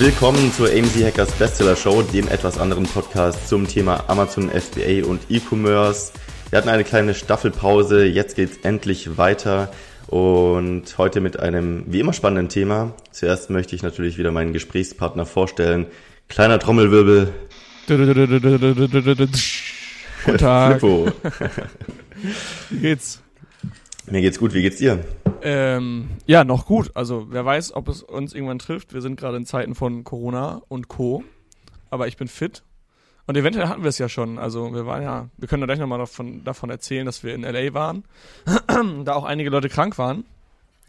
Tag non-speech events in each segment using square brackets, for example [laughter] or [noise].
Willkommen zur AMZ Hackers Bestseller Show, dem etwas anderen Podcast zum Thema Amazon FBA und E-Commerce. Wir hatten eine kleine Staffelpause, jetzt geht's endlich weiter und heute mit einem wie immer spannenden Thema. Zuerst möchte ich natürlich wieder meinen Gesprächspartner vorstellen. Kleiner Trommelwirbel. Guten Tag. Flippo. [laughs] Wie geht's? Mir geht's gut, wie geht's dir? Ähm, ja, noch gut. Also wer weiß, ob es uns irgendwann trifft. Wir sind gerade in Zeiten von Corona und Co. Aber ich bin fit. Und eventuell hatten wir es ja schon. Also wir waren ja, wir können da gleich nochmal davon, davon erzählen, dass wir in LA waren. [clears throat] da auch einige Leute krank waren.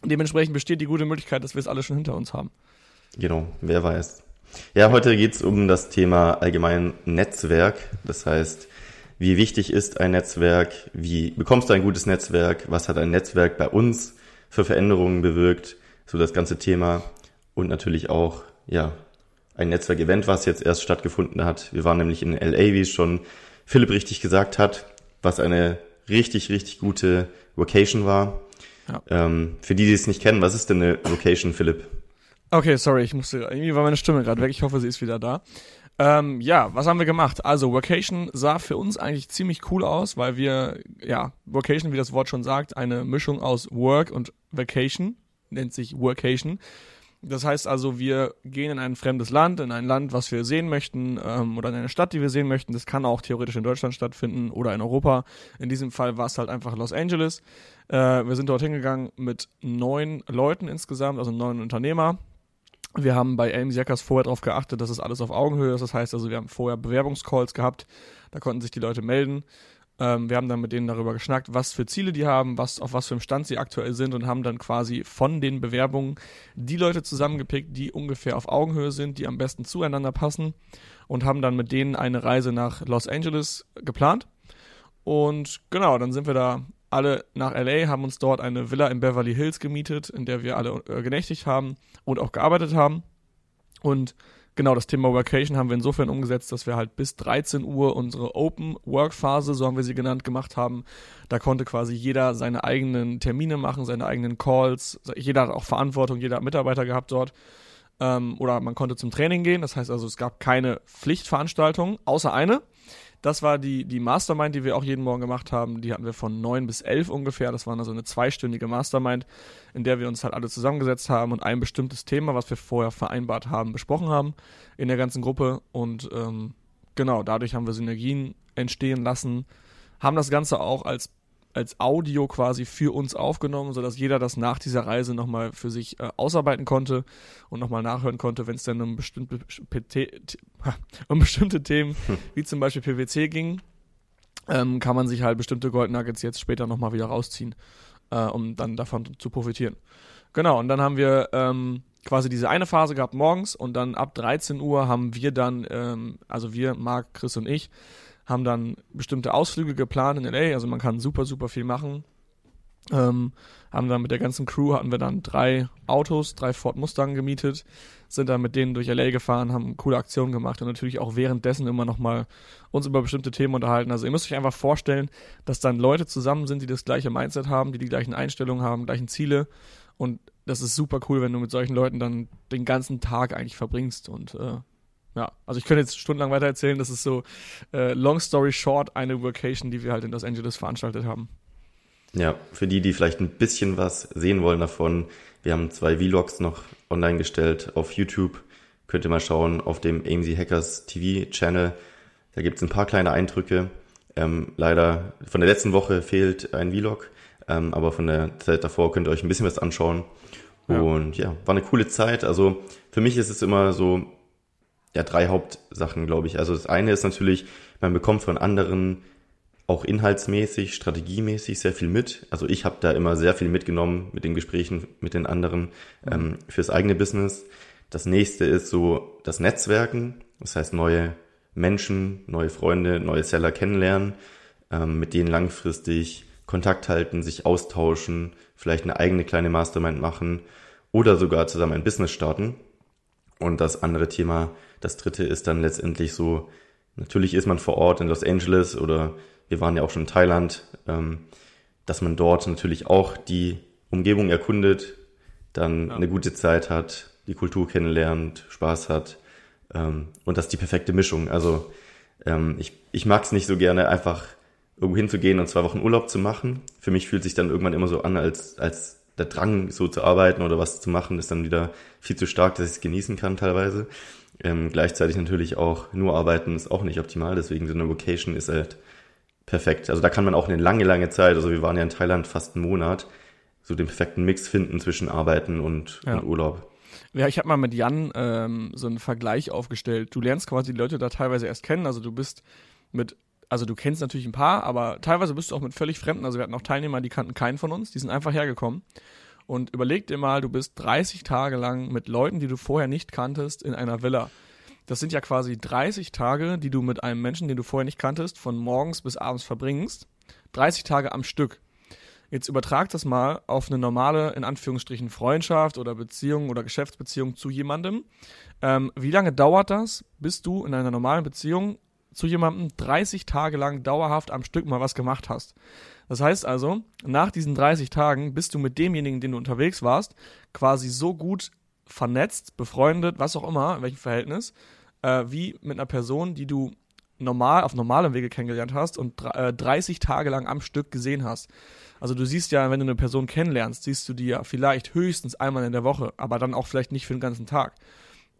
Dementsprechend besteht die gute Möglichkeit, dass wir es alle schon hinter uns haben. Genau, wer weiß. Ja, heute geht's um das Thema allgemein Netzwerk. Das heißt, wie wichtig ist ein Netzwerk? Wie bekommst du ein gutes Netzwerk? Was hat ein Netzwerk bei uns für Veränderungen bewirkt? So das ganze Thema. Und natürlich auch, ja, ein Netzwerkevent, was jetzt erst stattgefunden hat. Wir waren nämlich in LA, wie es schon Philipp richtig gesagt hat, was eine richtig, richtig gute Vocation war. Ja. Ähm, für die, die es nicht kennen, was ist denn eine Vocation, Philipp? Okay, sorry, ich musste, irgendwie war meine Stimme gerade weg. Ich hoffe, sie ist wieder da. Ähm, ja, was haben wir gemacht? Also, Vacation sah für uns eigentlich ziemlich cool aus, weil wir, ja, Vacation, wie das Wort schon sagt, eine Mischung aus Work und Vacation, nennt sich Workation. Das heißt also, wir gehen in ein fremdes Land, in ein Land, was wir sehen möchten, ähm, oder in eine Stadt, die wir sehen möchten. Das kann auch theoretisch in Deutschland stattfinden oder in Europa. In diesem Fall war es halt einfach Los Angeles. Äh, wir sind dorthin gegangen mit neun Leuten insgesamt, also neun Unternehmer. Wir haben bei AMC Jackers vorher darauf geachtet, dass es alles auf Augenhöhe ist. Das heißt also, wir haben vorher Bewerbungscalls gehabt. Da konnten sich die Leute melden. Ähm, wir haben dann mit denen darüber geschnackt, was für Ziele die haben, was, auf was für einem Stand sie aktuell sind und haben dann quasi von den Bewerbungen die Leute zusammengepickt, die ungefähr auf Augenhöhe sind, die am besten zueinander passen und haben dann mit denen eine Reise nach Los Angeles geplant. Und genau, dann sind wir da alle nach LA, haben uns dort eine Villa in Beverly Hills gemietet, in der wir alle äh, genächtigt haben und auch gearbeitet haben. Und genau das Thema Workation haben wir insofern umgesetzt, dass wir halt bis 13 Uhr unsere Open Work Phase, so haben wir sie genannt, gemacht haben. Da konnte quasi jeder seine eigenen Termine machen, seine eigenen Calls. Jeder hat auch Verantwortung, jeder hat Mitarbeiter gehabt dort. Ähm, oder man konnte zum Training gehen. Das heißt also, es gab keine Pflichtveranstaltung, außer eine. Das war die, die Mastermind, die wir auch jeden Morgen gemacht haben. Die hatten wir von neun bis elf ungefähr. Das war also eine zweistündige Mastermind, in der wir uns halt alle zusammengesetzt haben und ein bestimmtes Thema, was wir vorher vereinbart haben, besprochen haben in der ganzen Gruppe. Und ähm, genau, dadurch haben wir Synergien entstehen lassen, haben das Ganze auch als als Audio quasi für uns aufgenommen, sodass jeder das nach dieser Reise nochmal für sich äh, ausarbeiten konnte und nochmal nachhören konnte, wenn es dann um bestimmte, um bestimmte Themen hm. wie zum Beispiel PwC ging, ähm, kann man sich halt bestimmte Gold Nuggets jetzt später nochmal wieder rausziehen, äh, um dann davon zu profitieren. Genau, und dann haben wir ähm, quasi diese eine Phase gehabt morgens und dann ab 13 Uhr haben wir dann, ähm, also wir, Marc, Chris und ich, haben dann bestimmte Ausflüge geplant in LA, also man kann super, super viel machen. Ähm, haben dann mit der ganzen Crew hatten wir dann drei Autos, drei Ford Mustang gemietet, sind dann mit denen durch LA gefahren, haben coole Aktionen gemacht und natürlich auch währenddessen immer nochmal uns über bestimmte Themen unterhalten. Also ihr müsst euch einfach vorstellen, dass dann Leute zusammen sind, die das gleiche Mindset haben, die die gleichen Einstellungen haben, gleichen Ziele und das ist super cool, wenn du mit solchen Leuten dann den ganzen Tag eigentlich verbringst und äh, ja, also ich könnte jetzt stundenlang weiter erzählen. Das ist so, äh, long story short, eine Workation, die wir halt in Los Angeles veranstaltet haben. Ja, für die, die vielleicht ein bisschen was sehen wollen davon, wir haben zwei Vlogs noch online gestellt auf YouTube. Könnt ihr mal schauen auf dem AMZ Hackers TV Channel. Da gibt es ein paar kleine Eindrücke. Ähm, leider von der letzten Woche fehlt ein Vlog, ähm, aber von der Zeit davor könnt ihr euch ein bisschen was anschauen. Ja. Und ja, war eine coole Zeit. Also für mich ist es immer so, ja, drei Hauptsachen, glaube ich. Also das eine ist natürlich, man bekommt von anderen auch inhaltsmäßig, strategiemäßig sehr viel mit. Also ich habe da immer sehr viel mitgenommen mit den Gesprächen mit den anderen ähm, fürs eigene Business. Das nächste ist so das Netzwerken, das heißt neue Menschen, neue Freunde, neue Seller kennenlernen, ähm, mit denen langfristig Kontakt halten, sich austauschen, vielleicht eine eigene kleine Mastermind machen oder sogar zusammen ein Business starten. Und das andere Thema das dritte ist dann letztendlich so, natürlich ist man vor Ort in Los Angeles oder wir waren ja auch schon in Thailand, ähm, dass man dort natürlich auch die Umgebung erkundet, dann ja. eine gute Zeit hat, die Kultur kennenlernt, Spaß hat. Ähm, und das ist die perfekte Mischung. Also ähm, ich, ich mag es nicht so gerne, einfach irgendwo hinzugehen und zwei Wochen Urlaub zu machen. Für mich fühlt sich dann irgendwann immer so an, als, als der Drang, so zu arbeiten oder was zu machen, ist dann wieder viel zu stark, dass ich es genießen kann teilweise. Ähm, gleichzeitig natürlich auch nur arbeiten ist auch nicht optimal, deswegen so eine Vocation ist halt perfekt. Also da kann man auch eine lange, lange Zeit, also wir waren ja in Thailand fast einen Monat, so den perfekten Mix finden zwischen Arbeiten und, ja. und Urlaub. Ja, ich habe mal mit Jan ähm, so einen Vergleich aufgestellt. Du lernst quasi die Leute da teilweise erst kennen. Also du bist mit, also du kennst natürlich ein paar, aber teilweise bist du auch mit völlig Fremden. Also wir hatten auch Teilnehmer, die kannten keinen von uns, die sind einfach hergekommen. Und überleg dir mal, du bist 30 Tage lang mit Leuten, die du vorher nicht kanntest, in einer Villa. Das sind ja quasi 30 Tage, die du mit einem Menschen, den du vorher nicht kanntest, von morgens bis abends verbringst. 30 Tage am Stück. Jetzt übertrag das mal auf eine normale, in Anführungsstrichen, Freundschaft oder Beziehung oder Geschäftsbeziehung zu jemandem. Ähm, wie lange dauert das, bis du in einer normalen Beziehung zu jemandem 30 Tage lang dauerhaft am Stück mal was gemacht hast? Das heißt also, nach diesen 30 Tagen bist du mit demjenigen, den du unterwegs warst, quasi so gut vernetzt, befreundet, was auch immer, in welchem Verhältnis, äh, wie mit einer Person, die du normal auf normalem Wege kennengelernt hast und äh, 30 Tage lang am Stück gesehen hast. Also du siehst ja, wenn du eine Person kennenlernst, siehst du die ja vielleicht höchstens einmal in der Woche, aber dann auch vielleicht nicht für den ganzen Tag.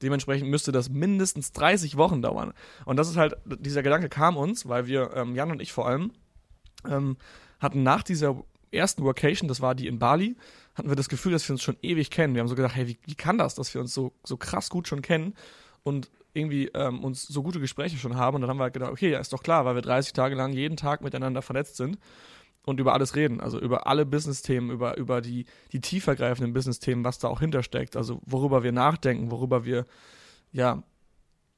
Dementsprechend müsste das mindestens 30 Wochen dauern. Und das ist halt, dieser Gedanke kam uns, weil wir, ähm, Jan und ich vor allem, ähm, hatten nach dieser ersten Workation, das war die in Bali, hatten wir das Gefühl, dass wir uns schon ewig kennen. Wir haben so gedacht, hey, wie, wie kann das, dass wir uns so, so krass gut schon kennen und irgendwie ähm, uns so gute Gespräche schon haben. Und dann haben wir halt gedacht, okay, ja, ist doch klar, weil wir 30 Tage lang jeden Tag miteinander vernetzt sind und über alles reden, also über alle Business-Themen, über, über die, die tiefergreifenden Business-Themen, was da auch hintersteckt, also worüber wir nachdenken, worüber wir, ja,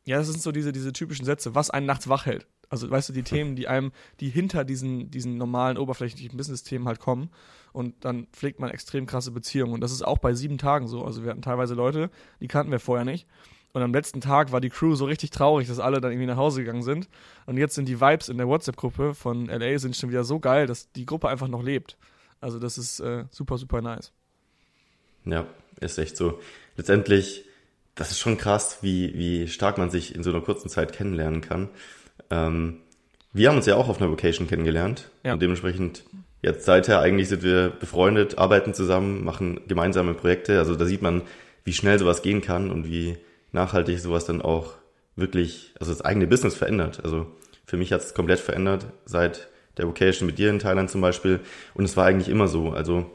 ja, das sind so diese, diese typischen Sätze, was einen nachts wach hält. Also, weißt du, die Themen, die einem, die hinter diesen, diesen normalen, oberflächlichen Business-Themen halt kommen. Und dann pflegt man extrem krasse Beziehungen. Und das ist auch bei sieben Tagen so. Also, wir hatten teilweise Leute, die kannten wir vorher nicht. Und am letzten Tag war die Crew so richtig traurig, dass alle dann irgendwie nach Hause gegangen sind. Und jetzt sind die Vibes in der WhatsApp-Gruppe von LA sind schon wieder so geil, dass die Gruppe einfach noch lebt. Also das ist äh, super, super nice. Ja, ist echt so. Letztendlich, das ist schon krass, wie, wie stark man sich in so einer kurzen Zeit kennenlernen kann. Ähm, wir haben uns ja auch auf einer Vocation kennengelernt. Ja. Und dementsprechend, jetzt seither eigentlich sind wir befreundet, arbeiten zusammen, machen gemeinsame Projekte. Also da sieht man, wie schnell sowas gehen kann und wie, nachhaltig sowas dann auch wirklich, also das eigene Business verändert. Also für mich hat es komplett verändert seit der Vocation mit dir in Thailand zum Beispiel. Und es war eigentlich immer so. Also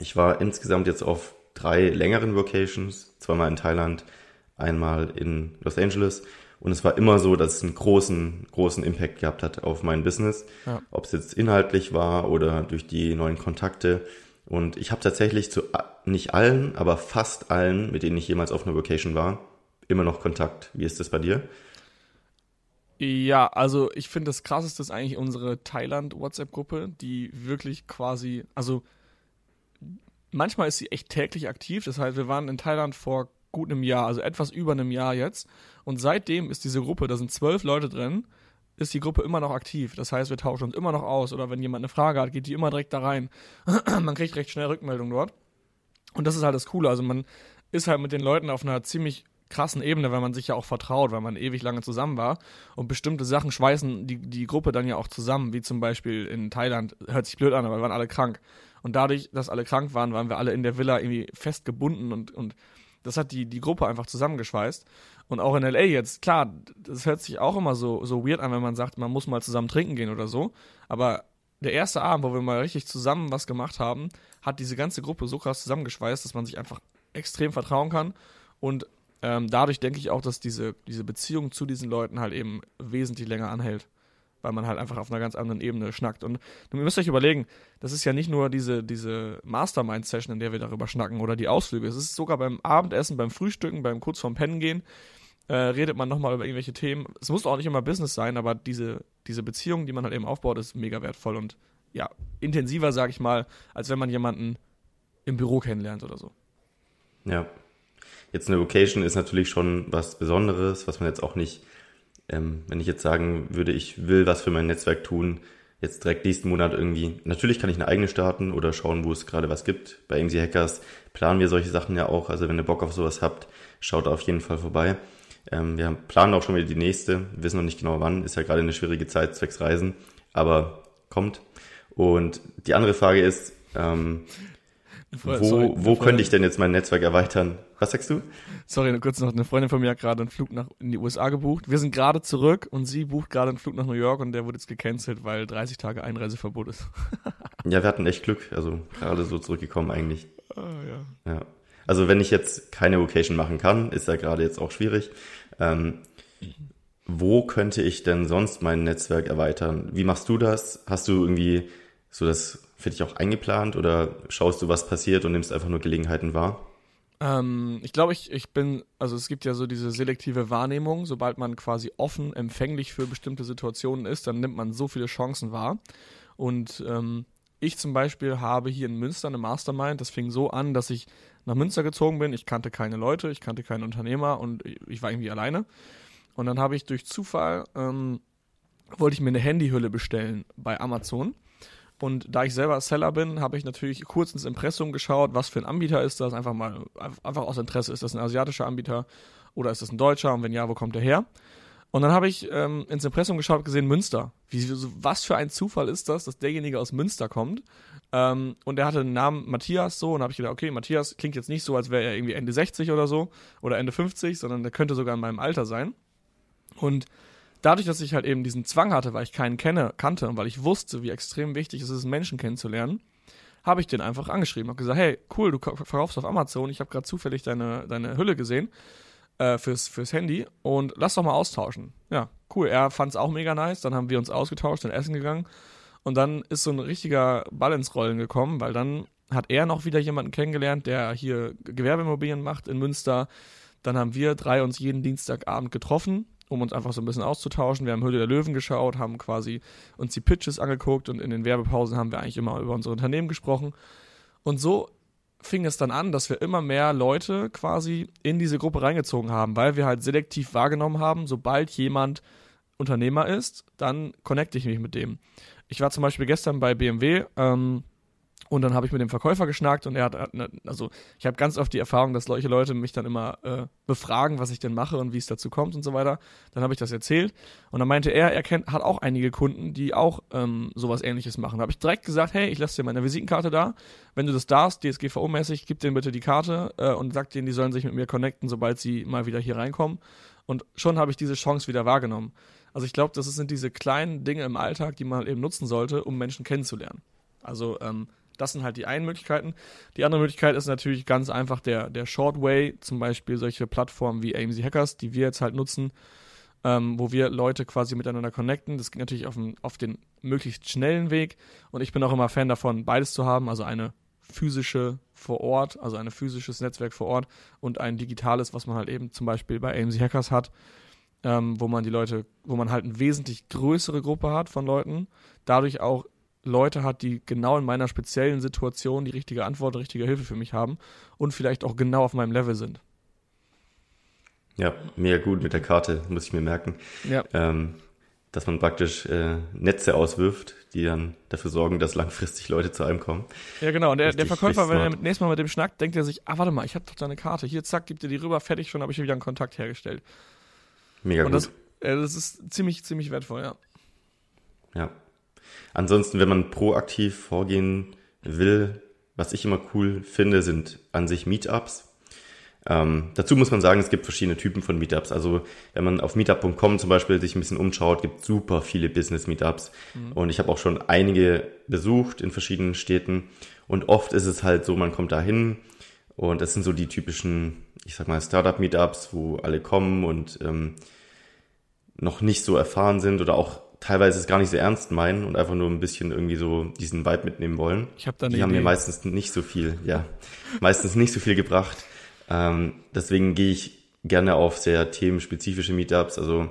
ich war insgesamt jetzt auf drei längeren Vocations, zweimal in Thailand, einmal in Los Angeles. Und es war immer so, dass es einen großen, großen Impact gehabt hat auf mein Business. Ja. Ob es jetzt inhaltlich war oder durch die neuen Kontakte. Und ich habe tatsächlich zu nicht allen, aber fast allen, mit denen ich jemals auf einer Vocation war, immer noch Kontakt. Wie ist das bei dir? Ja, also ich finde das krasseste ist eigentlich unsere Thailand-WhatsApp-Gruppe, die wirklich quasi, also manchmal ist sie echt täglich aktiv. Das heißt, wir waren in Thailand vor gut einem Jahr, also etwas über einem Jahr jetzt. Und seitdem ist diese Gruppe, da sind zwölf Leute drin, ist die Gruppe immer noch aktiv. Das heißt, wir tauschen uns immer noch aus oder wenn jemand eine Frage hat, geht die immer direkt da rein. [clears throat] man kriegt recht schnell Rückmeldung dort. Und das ist halt das Coole. Also man ist halt mit den Leuten auf einer ziemlich krassen Ebene, weil man sich ja auch vertraut, weil man ewig lange zusammen war. Und bestimmte Sachen schweißen die, die Gruppe dann ja auch zusammen, wie zum Beispiel in Thailand, hört sich blöd an, aber wir waren alle krank. Und dadurch, dass alle krank waren, waren wir alle in der Villa irgendwie festgebunden und, und das hat die, die Gruppe einfach zusammengeschweißt. Und auch in LA jetzt, klar, das hört sich auch immer so, so weird an, wenn man sagt, man muss mal zusammen trinken gehen oder so. Aber der erste Abend, wo wir mal richtig zusammen was gemacht haben, hat diese ganze Gruppe so krass zusammengeschweißt, dass man sich einfach extrem vertrauen kann. Und ähm, dadurch denke ich auch, dass diese, diese Beziehung zu diesen Leuten halt eben wesentlich länger anhält. Weil man halt einfach auf einer ganz anderen Ebene schnackt. Und ihr müsst euch überlegen, das ist ja nicht nur diese, diese Mastermind-Session, in der wir darüber schnacken oder die Ausflüge. Es ist sogar beim Abendessen, beim Frühstücken, beim kurz vorm Pennen gehen, äh, redet man nochmal über irgendwelche Themen. Es muss auch nicht immer Business sein, aber diese, diese Beziehung, die man halt eben aufbaut, ist mega wertvoll und ja, intensiver, sag ich mal, als wenn man jemanden im Büro kennenlernt oder so. Ja. Jetzt eine Vocation ist natürlich schon was Besonderes, was man jetzt auch nicht, ähm, wenn ich jetzt sagen würde, ich will was für mein Netzwerk tun, jetzt direkt nächsten Monat irgendwie, natürlich kann ich eine eigene starten oder schauen, wo es gerade was gibt. Bei AMC Hackers planen wir solche Sachen ja auch. Also wenn ihr Bock auf sowas habt, schaut auf jeden Fall vorbei. Ähm, wir planen auch schon wieder die nächste, wissen noch nicht genau wann, ist ja gerade eine schwierige Zeit zwecks Reisen, aber kommt. Und die andere Frage ist, ähm, Freundin, wo, sorry, wo könnte ich denn jetzt mein Netzwerk erweitern? Was sagst du? Sorry, kurz noch, eine Freundin von mir hat gerade einen Flug nach in die USA gebucht. Wir sind gerade zurück und sie bucht gerade einen Flug nach New York und der wurde jetzt gecancelt, weil 30 Tage Einreiseverbot ist. [laughs] ja, wir hatten echt Glück, also gerade so zurückgekommen eigentlich. Ah, ja. ja. Also wenn ich jetzt keine Vocation machen kann, ist ja gerade jetzt auch schwierig. Ähm, wo könnte ich denn sonst mein Netzwerk erweitern? Wie machst du das? Hast du irgendwie so das für dich auch eingeplant oder schaust du, was passiert und nimmst einfach nur Gelegenheiten wahr? Ähm, ich glaube, ich, ich bin, also es gibt ja so diese selektive Wahrnehmung, sobald man quasi offen, empfänglich für bestimmte Situationen ist, dann nimmt man so viele Chancen wahr. Und ähm, ich zum Beispiel habe hier in Münster eine Mastermind. Das fing so an, dass ich nach Münster gezogen bin. Ich kannte keine Leute, ich kannte keinen Unternehmer und ich war irgendwie alleine. Und dann habe ich durch Zufall, ähm, wollte ich mir eine Handyhülle bestellen bei Amazon. Und da ich selber Seller bin, habe ich natürlich kurz ins Impressum geschaut, was für ein Anbieter ist das. Einfach mal, einfach aus Interesse, ist das ein asiatischer Anbieter oder ist das ein deutscher? Und wenn ja, wo kommt der her? Und dann habe ich ähm, ins Impressum geschaut, gesehen Münster. Wie, was für ein Zufall ist das, dass derjenige aus Münster kommt? Ähm, und der hatte den Namen Matthias so und habe ich gedacht, okay, Matthias klingt jetzt nicht so, als wäre er irgendwie Ende 60 oder so oder Ende 50, sondern der könnte sogar in meinem Alter sein. Und dadurch, dass ich halt eben diesen Zwang hatte, weil ich keinen kenne, kannte und weil ich wusste, wie extrem wichtig es ist, Menschen kennenzulernen, habe ich den einfach angeschrieben. Habe gesagt, hey, cool, du verkaufst auf Amazon, ich habe gerade zufällig deine, deine Hülle gesehen äh, fürs, fürs Handy und lass doch mal austauschen. Ja, cool. Er fand es auch mega nice. Dann haben wir uns ausgetauscht, sind essen gegangen. Und dann ist so ein richtiger Ball ins Rollen gekommen, weil dann hat er noch wieder jemanden kennengelernt, der hier Gewerbeimmobilien macht in Münster. Dann haben wir drei uns jeden Dienstagabend getroffen, um uns einfach so ein bisschen auszutauschen. Wir haben Höhle der Löwen geschaut, haben quasi uns die Pitches angeguckt und in den Werbepausen haben wir eigentlich immer über unsere Unternehmen gesprochen. Und so fing es dann an, dass wir immer mehr Leute quasi in diese Gruppe reingezogen haben, weil wir halt selektiv wahrgenommen haben, sobald jemand Unternehmer ist, dann connecte ich mich mit dem. Ich war zum Beispiel gestern bei BMW, ähm, und dann habe ich mit dem Verkäufer geschnackt und er hat, ne, also ich habe ganz oft die Erfahrung, dass solche Leute mich dann immer äh, befragen, was ich denn mache und wie es dazu kommt und so weiter. Dann habe ich das erzählt und dann meinte er, er kennt, hat auch einige Kunden, die auch ähm, sowas ähnliches machen. Da habe ich direkt gesagt, hey, ich lasse dir meine Visitenkarte da. Wenn du das darfst, DSGVO-mäßig, gib denen bitte die Karte äh, und sag denen, die sollen sich mit mir connecten, sobald sie mal wieder hier reinkommen. Und schon habe ich diese Chance wieder wahrgenommen. Also ich glaube, das sind diese kleinen Dinge im Alltag, die man eben nutzen sollte, um Menschen kennenzulernen. Also ähm, das sind halt die einen Möglichkeiten. Die andere Möglichkeit ist natürlich ganz einfach der, der Short Way, zum Beispiel solche Plattformen wie AMC Hackers, die wir jetzt halt nutzen, ähm, wo wir Leute quasi miteinander connecten. Das geht natürlich auf den, auf den möglichst schnellen Weg. Und ich bin auch immer Fan davon, beides zu haben, also eine physische vor Ort, also ein physisches Netzwerk vor Ort und ein digitales, was man halt eben zum Beispiel bei AMC Hackers hat, ähm, wo man die Leute, wo man halt eine wesentlich größere Gruppe hat von Leuten, dadurch auch Leute hat, die genau in meiner speziellen Situation die richtige Antwort, die richtige Hilfe für mich haben und vielleicht auch genau auf meinem Level sind. Ja, mega gut mit der Karte, muss ich mir merken. Ja. Ähm, dass man praktisch äh, Netze auswirft, die dann dafür sorgen, dass langfristig Leute zu einem kommen. Ja, genau. Und der, der Verkäufer, wenn er nächstes Mal mit dem schnackt, denkt er sich, ah, warte mal, ich habe doch deine Karte. Hier, zack, gibt dir die rüber, fertig, schon habe ich wieder einen Kontakt hergestellt. Mega Und gut. Das, äh, das ist ziemlich, ziemlich wertvoll, ja. Ja, Ansonsten, wenn man proaktiv vorgehen will, was ich immer cool finde, sind an sich Meetups. Ähm, dazu muss man sagen, es gibt verschiedene Typen von Meetups. Also wenn man auf meetup.com zum Beispiel sich ein bisschen umschaut, gibt super viele Business-Meetups. Mhm. Und ich habe auch schon einige besucht in verschiedenen Städten. Und oft ist es halt so, man kommt da hin und das sind so die typischen, ich sag mal, Startup-Meetups, wo alle kommen und ähm, noch nicht so erfahren sind oder auch teilweise es gar nicht so ernst meinen und einfach nur ein bisschen irgendwie so diesen Vibe mitnehmen wollen. Ich hab da Die Idee. haben mir meistens nicht so viel, ja, meistens nicht so viel gebracht. Ähm, deswegen gehe ich gerne auf sehr themenspezifische Meetups. Also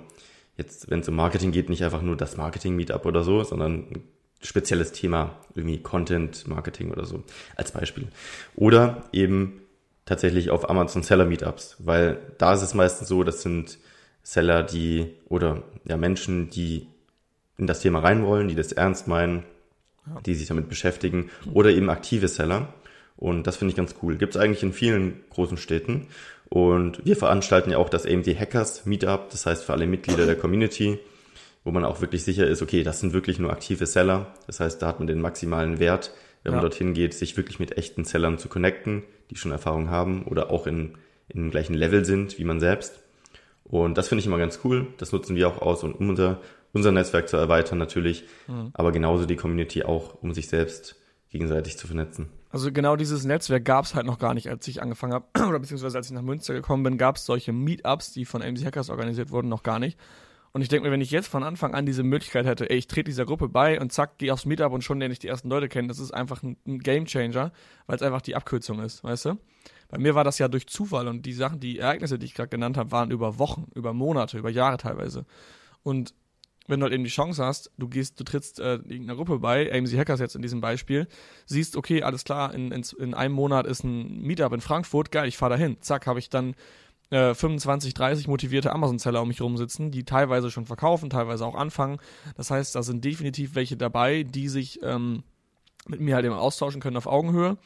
jetzt, wenn es um Marketing geht, nicht einfach nur das Marketing-Meetup oder so, sondern ein spezielles Thema, irgendwie Content, Marketing oder so, als Beispiel. Oder eben tatsächlich auf Amazon Seller Meetups, weil da ist es meistens so, das sind Seller, die oder ja Menschen, die in das Thema rein wollen, die das ernst meinen, ja. die sich damit beschäftigen oder eben aktive Seller. Und das finde ich ganz cool. Gibt es eigentlich in vielen großen Städten. Und wir veranstalten ja auch das AMD Hackers Meetup, das heißt für alle Mitglieder der Community, wo man auch wirklich sicher ist, okay, das sind wirklich nur aktive Seller. Das heißt, da hat man den maximalen Wert, wenn ja. man dorthin geht, sich wirklich mit echten Sellern zu connecten, die schon Erfahrung haben oder auch in, in dem gleichen Level sind wie man selbst. Und das finde ich immer ganz cool. Das nutzen wir auch aus, um unser, unser Netzwerk zu erweitern natürlich, mhm. aber genauso die Community auch, um sich selbst gegenseitig zu vernetzen. Also genau dieses Netzwerk gab es halt noch gar nicht, als ich angefangen habe, [clears throat] oder beziehungsweise als ich nach Münster gekommen bin, gab es solche Meetups, die von MC Hackers organisiert wurden, noch gar nicht. Und ich denke mir, wenn ich jetzt von Anfang an diese Möglichkeit hätte, ey, ich trete dieser Gruppe bei und zack, gehe aufs Meetup und schon lerne ich die ersten Leute kennen, das ist einfach ein, ein Gamechanger, weil es einfach die Abkürzung ist, weißt du? Bei mir war das ja durch Zufall und die Sachen, die Ereignisse, die ich gerade genannt habe, waren über Wochen, über Monate, über Jahre teilweise. Und wenn du halt eben die Chance hast, du gehst, du trittst äh, irgendeiner Gruppe bei, AMC Hackers jetzt in diesem Beispiel, siehst, okay, alles klar, in, in, in einem Monat ist ein Meetup in Frankfurt, geil, ich fahre dahin. Zack, habe ich dann äh, 25, 30 motivierte Amazon-Seller um mich rumsitzen, die teilweise schon verkaufen, teilweise auch anfangen. Das heißt, da sind definitiv welche dabei, die sich ähm, mit mir halt eben austauschen können auf Augenhöhe.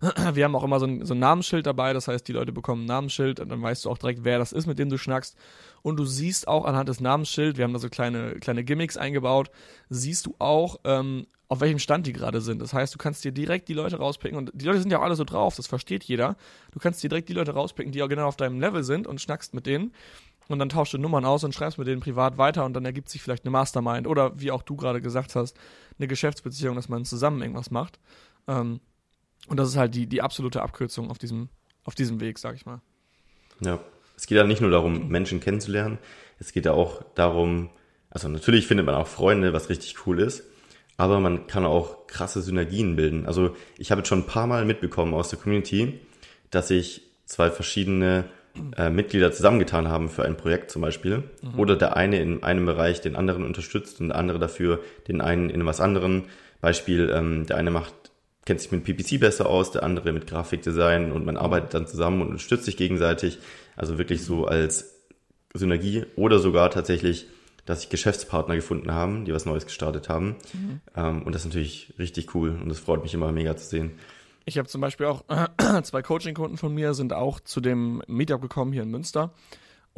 [clears throat] Wir haben auch immer so ein, so ein Namensschild dabei, das heißt, die Leute bekommen ein Namensschild und dann weißt du auch direkt, wer das ist, mit dem du schnackst. Und du siehst auch anhand des Namensschilds, wir haben da so kleine, kleine Gimmicks eingebaut, siehst du auch, ähm, auf welchem Stand die gerade sind. Das heißt, du kannst dir direkt die Leute rauspicken und die Leute sind ja auch alle so drauf, das versteht jeder. Du kannst dir direkt die Leute rauspicken, die auch genau auf deinem Level sind und schnackst mit denen und dann tauschst du Nummern aus und schreibst mit denen privat weiter und dann ergibt sich vielleicht eine Mastermind oder wie auch du gerade gesagt hast, eine Geschäftsbeziehung, dass man zusammen irgendwas macht. Ähm, und das ist halt die, die absolute Abkürzung auf diesem, auf diesem Weg, sag ich mal. Ja, es geht ja nicht nur darum, Menschen kennenzulernen, es geht ja auch darum, also natürlich findet man auch Freunde, was richtig cool ist, aber man kann auch krasse Synergien bilden. Also ich habe jetzt schon ein paar Mal mitbekommen aus der Community, dass sich zwei verschiedene äh, Mitglieder zusammengetan haben für ein Projekt zum Beispiel. Mhm. Oder der eine in einem Bereich den anderen unterstützt und der andere dafür den einen in was anderen. Beispiel, ähm, der eine macht kennt sich mit PPC besser aus, der andere mit Grafikdesign und man arbeitet dann zusammen und unterstützt sich gegenseitig. Also wirklich so als Synergie oder sogar tatsächlich, dass sich Geschäftspartner gefunden haben, die was Neues gestartet haben. Mhm. Ähm, und das ist natürlich richtig cool und das freut mich immer mega zu sehen. Ich habe zum Beispiel auch äh, [clears throat] zwei Coaching-Kunden von mir sind auch zu dem Meetup gekommen hier in Münster.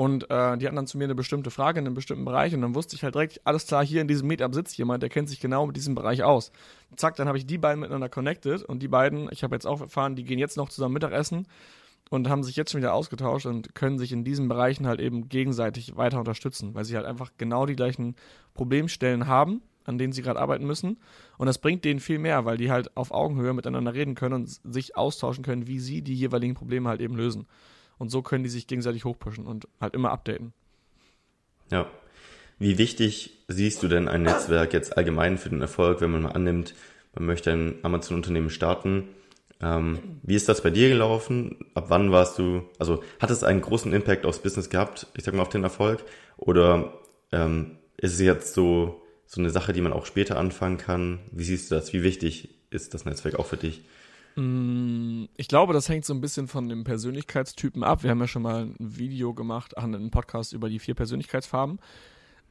Und äh, die hatten dann zu mir eine bestimmte Frage in einem bestimmten Bereich und dann wusste ich halt direkt, alles klar, hier in diesem Meetup sitzt jemand, der kennt sich genau mit diesem Bereich aus. Zack, dann habe ich die beiden miteinander connected und die beiden, ich habe jetzt auch erfahren, die gehen jetzt noch zusammen Mittagessen und haben sich jetzt schon wieder ausgetauscht und können sich in diesen Bereichen halt eben gegenseitig weiter unterstützen, weil sie halt einfach genau die gleichen Problemstellen haben, an denen sie gerade arbeiten müssen. Und das bringt denen viel mehr, weil die halt auf Augenhöhe miteinander reden können und sich austauschen können, wie sie die jeweiligen Probleme halt eben lösen. Und so können die sich gegenseitig hochpushen und halt immer updaten. Ja. Wie wichtig siehst du denn ein Netzwerk jetzt allgemein für den Erfolg, wenn man mal annimmt, man möchte ein Amazon-Unternehmen starten? Ähm, wie ist das bei dir gelaufen? Ab wann warst du, also hat es einen großen Impact aufs Business gehabt, ich sag mal auf den Erfolg? Oder ähm, ist es jetzt so, so eine Sache, die man auch später anfangen kann? Wie siehst du das? Wie wichtig ist das Netzwerk auch für dich? Mm, ich glaube, das hängt so ein bisschen von dem Persönlichkeitstypen ab. Wir haben ja schon mal ein Video gemacht, einen Podcast über die vier Persönlichkeitsfarben.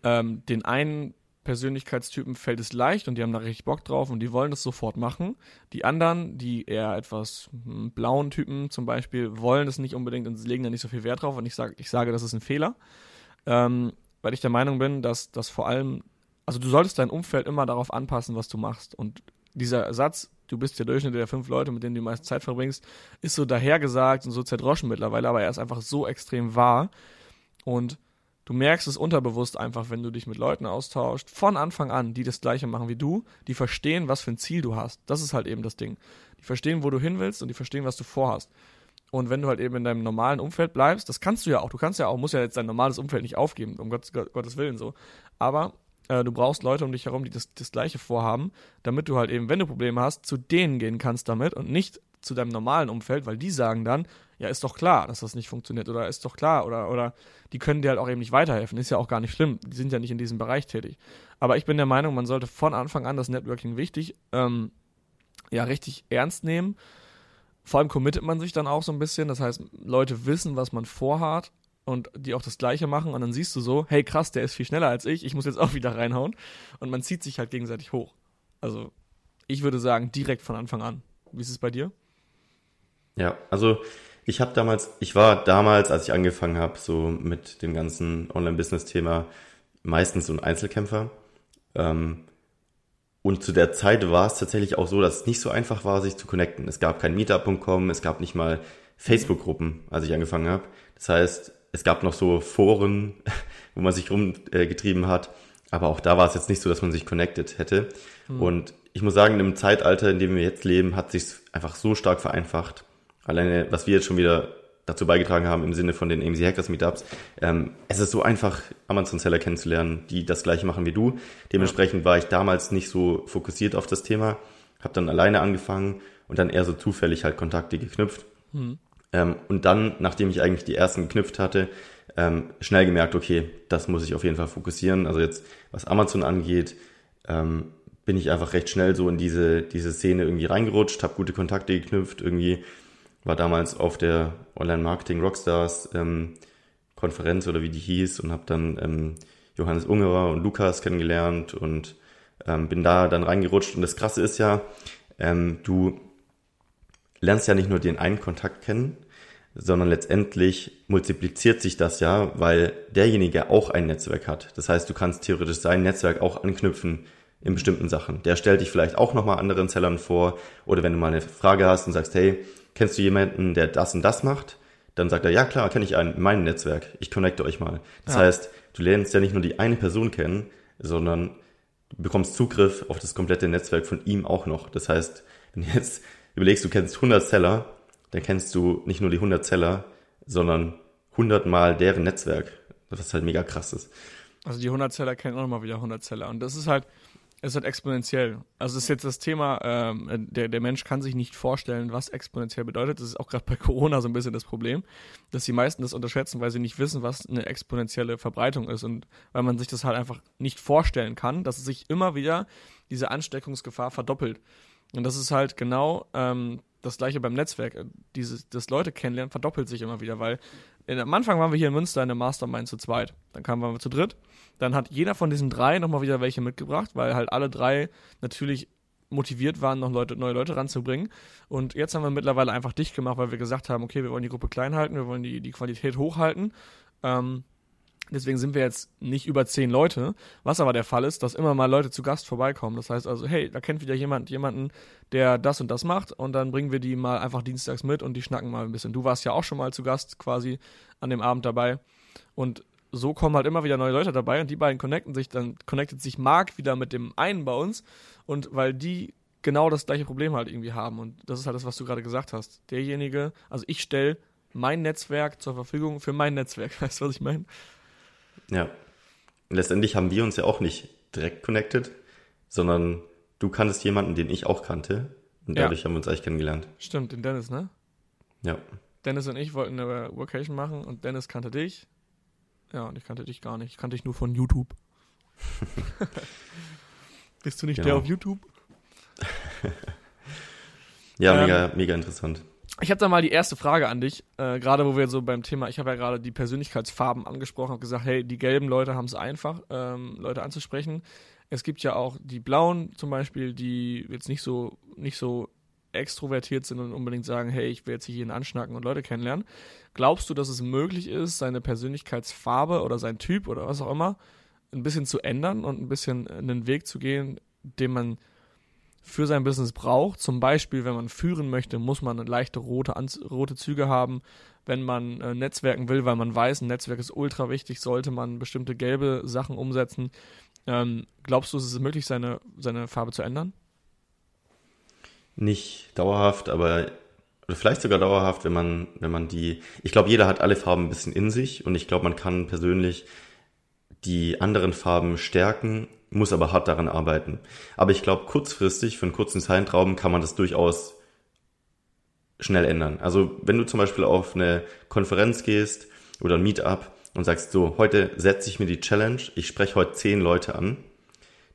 Ähm, den einen Persönlichkeitstypen fällt es leicht und die haben da richtig Bock drauf und die wollen das sofort machen. Die anderen, die eher etwas hm, blauen Typen zum Beispiel, wollen das nicht unbedingt und legen da nicht so viel Wert drauf. Und ich sage, ich sage, das ist ein Fehler, ähm, weil ich der Meinung bin, dass das vor allem, also du solltest dein Umfeld immer darauf anpassen, was du machst. Und dieser Satz, du bist der Durchschnitt der fünf Leute, mit denen du die meiste Zeit verbringst, ist so dahergesagt und so zerdroschen mittlerweile, aber er ist einfach so extrem wahr. Und du merkst es unterbewusst einfach, wenn du dich mit Leuten austauscht, von Anfang an, die das Gleiche machen wie du, die verstehen, was für ein Ziel du hast. Das ist halt eben das Ding. Die verstehen, wo du hin willst und die verstehen, was du vorhast. Und wenn du halt eben in deinem normalen Umfeld bleibst, das kannst du ja auch. Du kannst ja auch, musst ja jetzt dein normales Umfeld nicht aufgeben, um Gottes, Gottes Willen so. Aber äh, du brauchst Leute um dich herum, die das, das Gleiche vorhaben, damit du halt eben, wenn du Probleme hast, zu denen gehen kannst damit und nicht zu deinem normalen Umfeld, weil die sagen dann, ja, ist doch klar, dass das nicht funktioniert oder ist doch klar oder, oder die können dir halt auch eben nicht weiterhelfen. Ist ja auch gar nicht schlimm. Die sind ja nicht in diesem Bereich tätig. Aber ich bin der Meinung, man sollte von Anfang an das Networking wichtig, ähm, ja, richtig ernst nehmen. Vor allem committet man sich dann auch so ein bisschen. Das heißt, Leute wissen, was man vorhat und die auch das Gleiche machen und dann siehst du so, hey krass, der ist viel schneller als ich, ich muss jetzt auch wieder reinhauen und man zieht sich halt gegenseitig hoch. Also ich würde sagen, direkt von Anfang an. Wie ist es bei dir? Ja, also ich habe damals, ich war damals, als ich angefangen habe, so mit dem ganzen Online-Business-Thema, meistens so ein Einzelkämpfer. Ähm, und zu der Zeit war es tatsächlich auch so, dass es nicht so einfach war, sich zu connecten. Es gab kein Meetup.com, es gab nicht mal Facebook-Gruppen, als ich angefangen habe. Das heißt, es gab noch so Foren, [laughs] wo man sich rumgetrieben hat. Aber auch da war es jetzt nicht so, dass man sich connected hätte. Mhm. Und ich muss sagen, im Zeitalter, in dem wir jetzt leben, hat sich einfach so stark vereinfacht. Alleine, was wir jetzt schon wieder dazu beigetragen haben im Sinne von den AMC Hackers Meetups. Ähm, es ist so einfach, Amazon-Seller kennenzulernen, die das gleiche machen wie du. Dementsprechend war ich damals nicht so fokussiert auf das Thema, habe dann alleine angefangen und dann eher so zufällig halt Kontakte geknüpft. Mhm. Ähm, und dann, nachdem ich eigentlich die ersten geknüpft hatte, ähm, schnell gemerkt, okay, das muss ich auf jeden Fall fokussieren. Also jetzt, was Amazon angeht, ähm, bin ich einfach recht schnell so in diese, diese Szene irgendwie reingerutscht, habe gute Kontakte geknüpft, irgendwie war damals auf der Online-Marketing Rockstars ähm, Konferenz oder wie die hieß und habe dann ähm, Johannes Ungerer und Lukas kennengelernt und ähm, bin da dann reingerutscht. Und das Krasse ist ja, du lernst ja nicht nur den einen Kontakt kennen, sondern letztendlich multipliziert sich das ja, weil derjenige auch ein Netzwerk hat. Das heißt, du kannst theoretisch sein Netzwerk auch anknüpfen in bestimmten Sachen. Der stellt dich vielleicht auch nochmal anderen Sellern vor oder wenn du mal eine Frage hast und sagst, hey, kennst du jemanden, der das und das macht? Dann sagt er, ja klar, kenne ich einen in meinem Netzwerk. Ich connecte euch mal. Das ja. heißt, du lernst ja nicht nur die eine Person kennen, sondern du bekommst Zugriff auf das komplette Netzwerk von ihm auch noch. Das heißt, wenn jetzt überlegst, du kennst 100 Seller, dann kennst du nicht nur die 100 Seller, sondern 100 mal deren Netzwerk. Was halt mega krass ist. Also die 100 Seller kennen auch nochmal wieder 100 Seller. Und das ist halt, es wird exponentiell. Also es ist jetzt das Thema, ähm, der, der Mensch kann sich nicht vorstellen, was exponentiell bedeutet. Das ist auch gerade bei Corona so ein bisschen das Problem, dass die meisten das unterschätzen, weil sie nicht wissen, was eine exponentielle Verbreitung ist und weil man sich das halt einfach nicht vorstellen kann, dass sich immer wieder diese Ansteckungsgefahr verdoppelt. Und das ist halt genau ähm, das gleiche beim Netzwerk. Dieses, das Leute kennenlernen verdoppelt sich immer wieder, weil in, am Anfang waren wir hier in Münster in der Mastermind zu zweit. Dann kamen wir zu dritt dann hat jeder von diesen drei nochmal wieder welche mitgebracht, weil halt alle drei natürlich motiviert waren, noch Leute, neue Leute ranzubringen. Und jetzt haben wir mittlerweile einfach dicht gemacht, weil wir gesagt haben, okay, wir wollen die Gruppe klein halten, wir wollen die, die Qualität hochhalten. Ähm, deswegen sind wir jetzt nicht über zehn Leute. Was aber der Fall ist, dass immer mal Leute zu Gast vorbeikommen. Das heißt also, hey, da kennt wieder jemand jemanden, der das und das macht und dann bringen wir die mal einfach dienstags mit und die schnacken mal ein bisschen. Du warst ja auch schon mal zu Gast quasi an dem Abend dabei. Und so kommen halt immer wieder neue Leute dabei und die beiden connecten sich, dann connectet sich Marc wieder mit dem einen bei uns und weil die genau das gleiche Problem halt irgendwie haben und das ist halt das, was du gerade gesagt hast. Derjenige, also ich stelle mein Netzwerk zur Verfügung für mein Netzwerk, [laughs] weißt du, was ich meine? Ja. Letztendlich haben wir uns ja auch nicht direkt connected, sondern du kanntest jemanden, den ich auch kannte und dadurch ja. haben wir uns eigentlich kennengelernt. Stimmt, den Dennis, ne? Ja. Dennis und ich wollten eine Workation machen und Dennis kannte dich ja, und ich kannte dich gar nicht. Ich kannte dich nur von YouTube. [laughs] Bist du nicht genau. der auf YouTube? [laughs] ja, ähm, mega, mega interessant. Ich habe da mal die erste Frage an dich, äh, gerade wo wir so beim Thema, ich habe ja gerade die Persönlichkeitsfarben angesprochen, habe gesagt, hey, die gelben Leute haben es einfach, ähm, Leute anzusprechen. Es gibt ja auch die blauen zum Beispiel, die jetzt nicht so, nicht so extrovertiert sind und unbedingt sagen, hey, ich will jetzt hier jeden anschnacken und Leute kennenlernen. Glaubst du, dass es möglich ist, seine Persönlichkeitsfarbe oder sein Typ oder was auch immer ein bisschen zu ändern und ein bisschen einen Weg zu gehen, den man für sein Business braucht? Zum Beispiel, wenn man führen möchte, muss man leichte rote, rote Züge haben. Wenn man äh, netzwerken will, weil man weiß, ein Netzwerk ist ultra wichtig, sollte man bestimmte gelbe Sachen umsetzen. Ähm, glaubst du, es ist möglich, seine, seine Farbe zu ändern? nicht dauerhaft, aber oder vielleicht sogar dauerhaft, wenn man, wenn man die, ich glaube, jeder hat alle Farben ein bisschen in sich und ich glaube, man kann persönlich die anderen Farben stärken, muss aber hart daran arbeiten. Aber ich glaube, kurzfristig, für einen kurzen Zeitraum kann man das durchaus schnell ändern. Also wenn du zum Beispiel auf eine Konferenz gehst oder ein Meetup und sagst so, heute setze ich mir die Challenge, ich spreche heute zehn Leute an,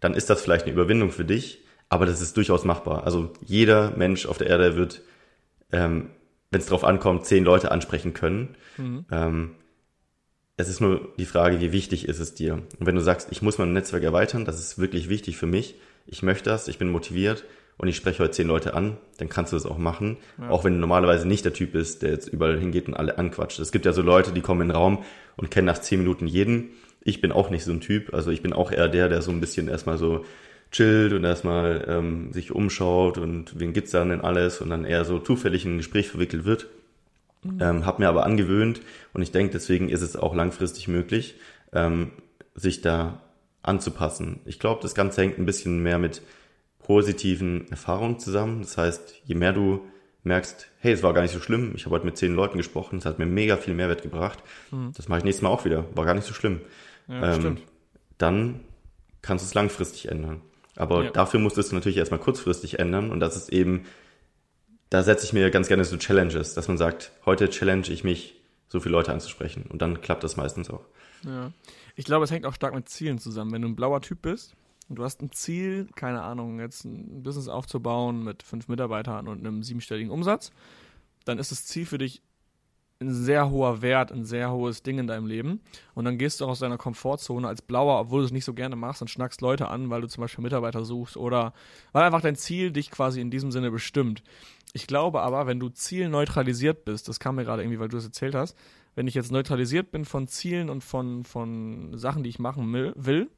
dann ist das vielleicht eine Überwindung für dich, aber das ist durchaus machbar. Also jeder Mensch auf der Erde wird, ähm, wenn es darauf ankommt, zehn Leute ansprechen können. Mhm. Ähm, es ist nur die Frage, wie wichtig ist es dir? Und wenn du sagst, ich muss mein Netzwerk erweitern, das ist wirklich wichtig für mich, ich möchte das, ich bin motiviert und ich spreche heute zehn Leute an, dann kannst du das auch machen. Ja. Auch wenn du normalerweise nicht der Typ bist, der jetzt überall hingeht und alle anquatscht. Es gibt ja so Leute, die kommen in den Raum und kennen nach zehn Minuten jeden. Ich bin auch nicht so ein Typ. Also ich bin auch eher der, der so ein bisschen erstmal so chillt und erstmal ähm, sich umschaut und wen gibt's da denn alles und dann eher so zufällig in ein Gespräch verwickelt wird. Mhm. Ähm, hab mir aber angewöhnt und ich denke, deswegen ist es auch langfristig möglich, ähm, sich da anzupassen. Ich glaube, das Ganze hängt ein bisschen mehr mit positiven Erfahrungen zusammen. Das heißt, je mehr du merkst, hey, es war gar nicht so schlimm, ich habe heute mit zehn Leuten gesprochen, es hat mir mega viel Mehrwert gebracht, mhm. das mache ich nächstes Mal auch wieder, war gar nicht so schlimm. Ja, ähm, dann kannst du es langfristig ändern. Aber ja. dafür musst du es natürlich erstmal kurzfristig ändern und das ist eben, da setze ich mir ganz gerne so Challenges, dass man sagt, heute challenge ich mich, so viele Leute anzusprechen und dann klappt das meistens auch. Ja. Ich glaube, es hängt auch stark mit Zielen zusammen. Wenn du ein blauer Typ bist und du hast ein Ziel, keine Ahnung, jetzt ein Business aufzubauen mit fünf Mitarbeitern und einem siebenstelligen Umsatz, dann ist das Ziel für dich ein sehr hoher Wert, ein sehr hohes Ding in deinem Leben. Und dann gehst du auch aus deiner Komfortzone als Blauer, obwohl du es nicht so gerne machst, und schnackst Leute an, weil du zum Beispiel Mitarbeiter suchst oder weil einfach dein Ziel dich quasi in diesem Sinne bestimmt. Ich glaube aber, wenn du zielneutralisiert bist, das kam mir gerade irgendwie, weil du es erzählt hast, wenn ich jetzt neutralisiert bin von Zielen und von, von Sachen, die ich machen will,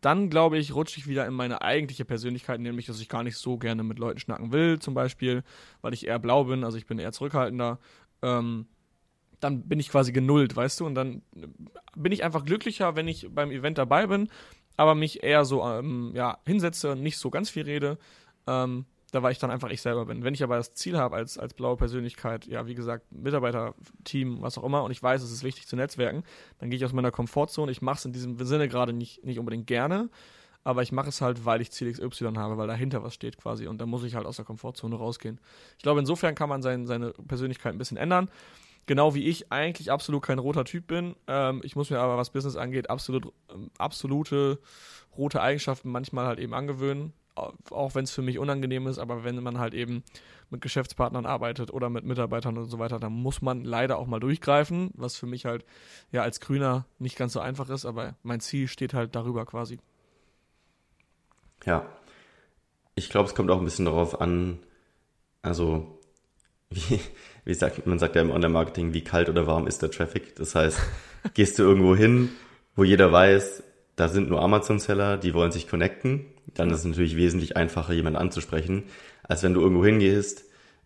dann glaube ich, rutsche ich wieder in meine eigentliche Persönlichkeit, nämlich, dass ich gar nicht so gerne mit Leuten schnacken will, zum Beispiel, weil ich eher blau bin, also ich bin eher zurückhaltender. Ähm, dann bin ich quasi genullt, weißt du? Und dann bin ich einfach glücklicher, wenn ich beim Event dabei bin, aber mich eher so ähm, ja, hinsetze und nicht so ganz viel rede. Ähm, da war ich dann einfach ich selber bin. Wenn ich aber das Ziel habe als, als blaue Persönlichkeit, ja, wie gesagt, Mitarbeiterteam, was auch immer, und ich weiß, es ist wichtig zu netzwerken, dann gehe ich aus meiner Komfortzone. Ich mache es in diesem Sinne gerade nicht, nicht unbedingt gerne, aber ich mache es halt, weil ich Ziel XY habe, weil dahinter was steht quasi und da muss ich halt aus der Komfortzone rausgehen. Ich glaube, insofern kann man sein, seine Persönlichkeit ein bisschen ändern genau wie ich eigentlich absolut kein roter Typ bin. Ähm, ich muss mir aber, was Business angeht, absolut, ähm, absolute rote Eigenschaften manchmal halt eben angewöhnen. Auch wenn es für mich unangenehm ist, aber wenn man halt eben mit Geschäftspartnern arbeitet oder mit Mitarbeitern und so weiter, dann muss man leider auch mal durchgreifen, was für mich halt ja als Grüner nicht ganz so einfach ist, aber mein Ziel steht halt darüber quasi. Ja, ich glaube, es kommt auch ein bisschen darauf an, also wie, wie sagt, man sagt ja im Online-Marketing, wie kalt oder warm ist der Traffic. Das heißt, [laughs] gehst du irgendwo hin, wo jeder weiß, da sind nur Amazon-Seller, die wollen sich connecten, dann ist es natürlich wesentlich einfacher, jemanden anzusprechen, als wenn du irgendwo hingehst,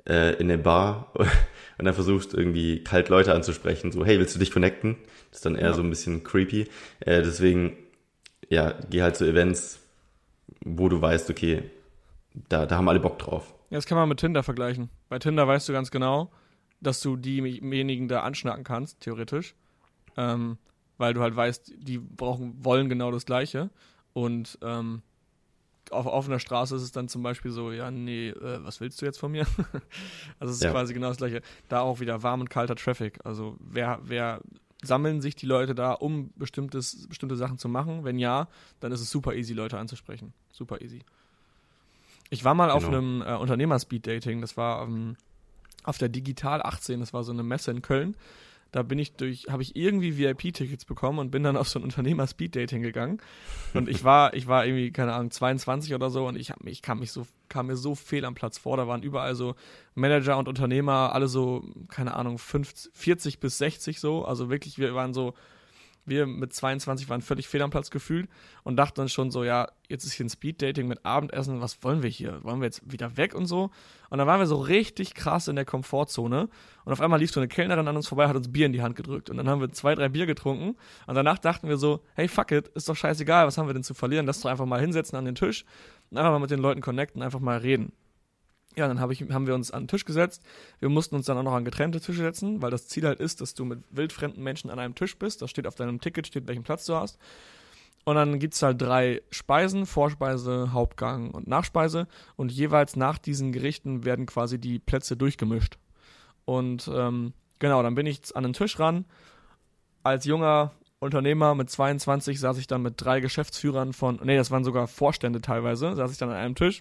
äh, in eine Bar [laughs] und dann versuchst irgendwie kalt Leute anzusprechen, so, hey, willst du dich connecten? Das ist dann eher ja. so ein bisschen creepy. Äh, deswegen, ja, geh halt zu Events, wo du weißt, okay, da, da haben alle Bock drauf. Ja, das kann man mit Tinder vergleichen. Bei Tinder weißt du ganz genau, dass du diejenigen da anschnacken kannst, theoretisch. Ähm, weil du halt weißt, die brauchen, wollen genau das Gleiche. Und ähm, auf offener Straße ist es dann zum Beispiel so, ja, nee, äh, was willst du jetzt von mir? [laughs] also es ist ja. quasi genau das gleiche. Da auch wieder warm und kalter Traffic. Also wer, wer sammeln sich die Leute da, um bestimmtes, bestimmte Sachen zu machen? Wenn ja, dann ist es super easy, Leute anzusprechen. Super easy. Ich war mal genau. auf einem äh, Unternehmer-Speed-Dating, das war ähm, auf der Digital 18, das war so eine Messe in Köln. Da bin ich durch, habe ich irgendwie VIP-Tickets bekommen und bin dann auf so ein Unternehmer-Speed-Dating gegangen. Und ich war, ich war irgendwie, keine Ahnung, 22 oder so und ich, hab, ich kam, mich so, kam mir so fehl am Platz vor. Da waren überall so Manager und Unternehmer, alle so, keine Ahnung, 50, 40 bis 60 so. Also wirklich, wir waren so wir mit 22 waren völlig fehl am Platz gefühlt und dachten dann schon so, ja, jetzt ist hier ein Speed-Dating mit Abendessen, was wollen wir hier? Wollen wir jetzt wieder weg und so? Und dann waren wir so richtig krass in der Komfortzone und auf einmal lief so eine Kellnerin an uns vorbei, hat uns Bier in die Hand gedrückt und dann haben wir zwei, drei Bier getrunken und danach dachten wir so, hey, fuck it, ist doch scheißegal, was haben wir denn zu verlieren? Lass doch einfach mal hinsetzen an den Tisch und einfach mal mit den Leuten connecten, einfach mal reden. Ja, dann hab ich, haben wir uns an den Tisch gesetzt. Wir mussten uns dann auch noch an getrennte Tische setzen, weil das Ziel halt ist, dass du mit wildfremden Menschen an einem Tisch bist. Das steht auf deinem Ticket, steht, welchen Platz du hast. Und dann gibt's halt drei Speisen, Vorspeise, Hauptgang und Nachspeise. Und jeweils nach diesen Gerichten werden quasi die Plätze durchgemischt. Und ähm, genau, dann bin ich an den Tisch ran. Als junger Unternehmer mit 22 saß ich dann mit drei Geschäftsführern von, nee, das waren sogar Vorstände teilweise, saß ich dann an einem Tisch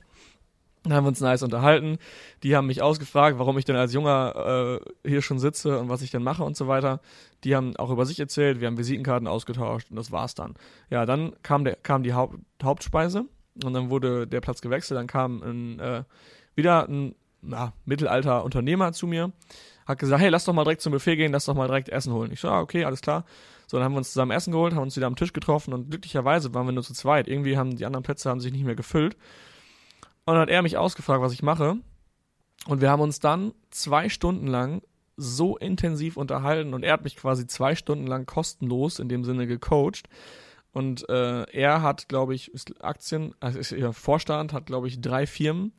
Dann haben wir uns nice unterhalten. Die haben mich ausgefragt, warum ich denn als Junger äh, hier schon sitze und was ich denn mache und so weiter. Die haben auch über sich erzählt, wir haben Visitenkarten ausgetauscht und das war's dann. Ja, dann kam, der, kam die Haupt, Hauptspeise und dann wurde der Platz gewechselt. Dann kam ein, äh, wieder ein na, mittelalter Unternehmer zu mir, hat gesagt, hey, lass doch mal direkt zum Buffet gehen, lass doch mal direkt Essen holen. Ich so, ah, okay, alles klar. So, dann haben wir uns zusammen Essen geholt, haben uns wieder am Tisch getroffen und glücklicherweise waren wir nur zu zweit. Irgendwie haben die anderen Plätze haben sich nicht mehr gefüllt. Und dann hat er mich ausgefragt, was ich mache. Und wir haben uns dann zwei Stunden lang so intensiv unterhalten und er hat mich quasi zwei Stunden lang kostenlos in dem Sinne gecoacht. Und äh, er hat, glaube ich, Aktien, also ist ihr Vorstand, hat, glaube ich, drei Firmen,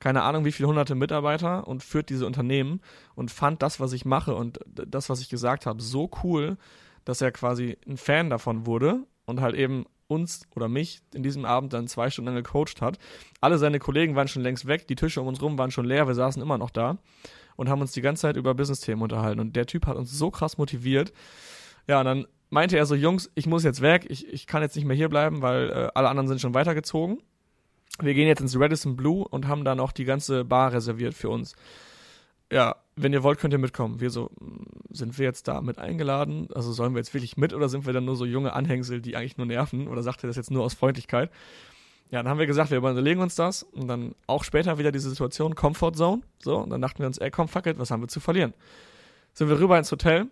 keine Ahnung, wie viele hunderte Mitarbeiter und führt diese Unternehmen und fand das, was ich mache und das, was ich gesagt habe, so cool, dass er quasi ein Fan davon wurde und halt eben uns oder mich in diesem Abend dann zwei Stunden lang gecoacht hat. Alle seine Kollegen waren schon längst weg, die Tische um uns rum waren schon leer, wir saßen immer noch da und haben uns die ganze Zeit über Business-Themen unterhalten. Und der Typ hat uns so krass motiviert. Ja, und dann meinte er so, Jungs, ich muss jetzt weg, ich, ich kann jetzt nicht mehr hier bleiben, weil äh, alle anderen sind schon weitergezogen. Wir gehen jetzt ins Radisson Blue und haben da noch die ganze Bar reserviert für uns. Ja, wenn ihr wollt, könnt ihr mitkommen. Wir so, hm, sind wir jetzt da mit eingeladen? Also sollen wir jetzt wirklich mit oder sind wir dann nur so junge Anhängsel, die eigentlich nur nerven? Oder sagt er das jetzt nur aus Freundlichkeit? Ja, dann haben wir gesagt, wir überlegen uns das und dann auch später wieder diese Situation, Comfort Zone. So, und dann dachten wir uns, ey, komm, fuck it, was haben wir zu verlieren? Sind wir rüber ins Hotel,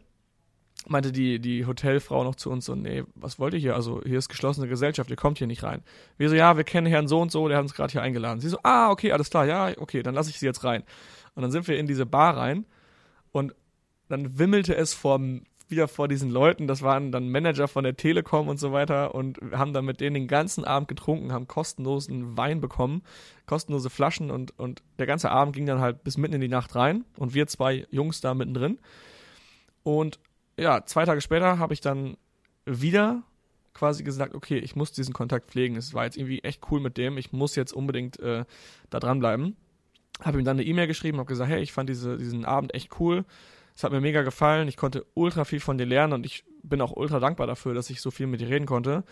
meinte die, die Hotelfrau noch zu uns so, nee, was wollt ihr hier? Also hier ist geschlossene Gesellschaft, ihr kommt hier nicht rein. Wir so, ja, wir kennen Herrn so und so, der hat uns gerade hier eingeladen. Sie so, ah, okay, alles klar, ja, okay, dann lasse ich sie jetzt rein. Und dann sind wir in diese Bar rein und dann wimmelte es vor, wieder vor diesen Leuten. Das waren dann Manager von der Telekom und so weiter und haben dann mit denen den ganzen Abend getrunken, haben kostenlosen Wein bekommen, kostenlose Flaschen und, und der ganze Abend ging dann halt bis mitten in die Nacht rein und wir zwei Jungs da mittendrin. Und ja, zwei Tage später habe ich dann wieder quasi gesagt, okay, ich muss diesen Kontakt pflegen. Es war jetzt irgendwie echt cool mit dem. Ich muss jetzt unbedingt äh, da dranbleiben habe ihm dann eine E-Mail geschrieben, habe gesagt, hey, ich fand diese, diesen Abend echt cool. Es hat mir mega gefallen. Ich konnte ultra viel von dir lernen und ich bin auch ultra dankbar dafür, dass ich so viel mit dir reden konnte.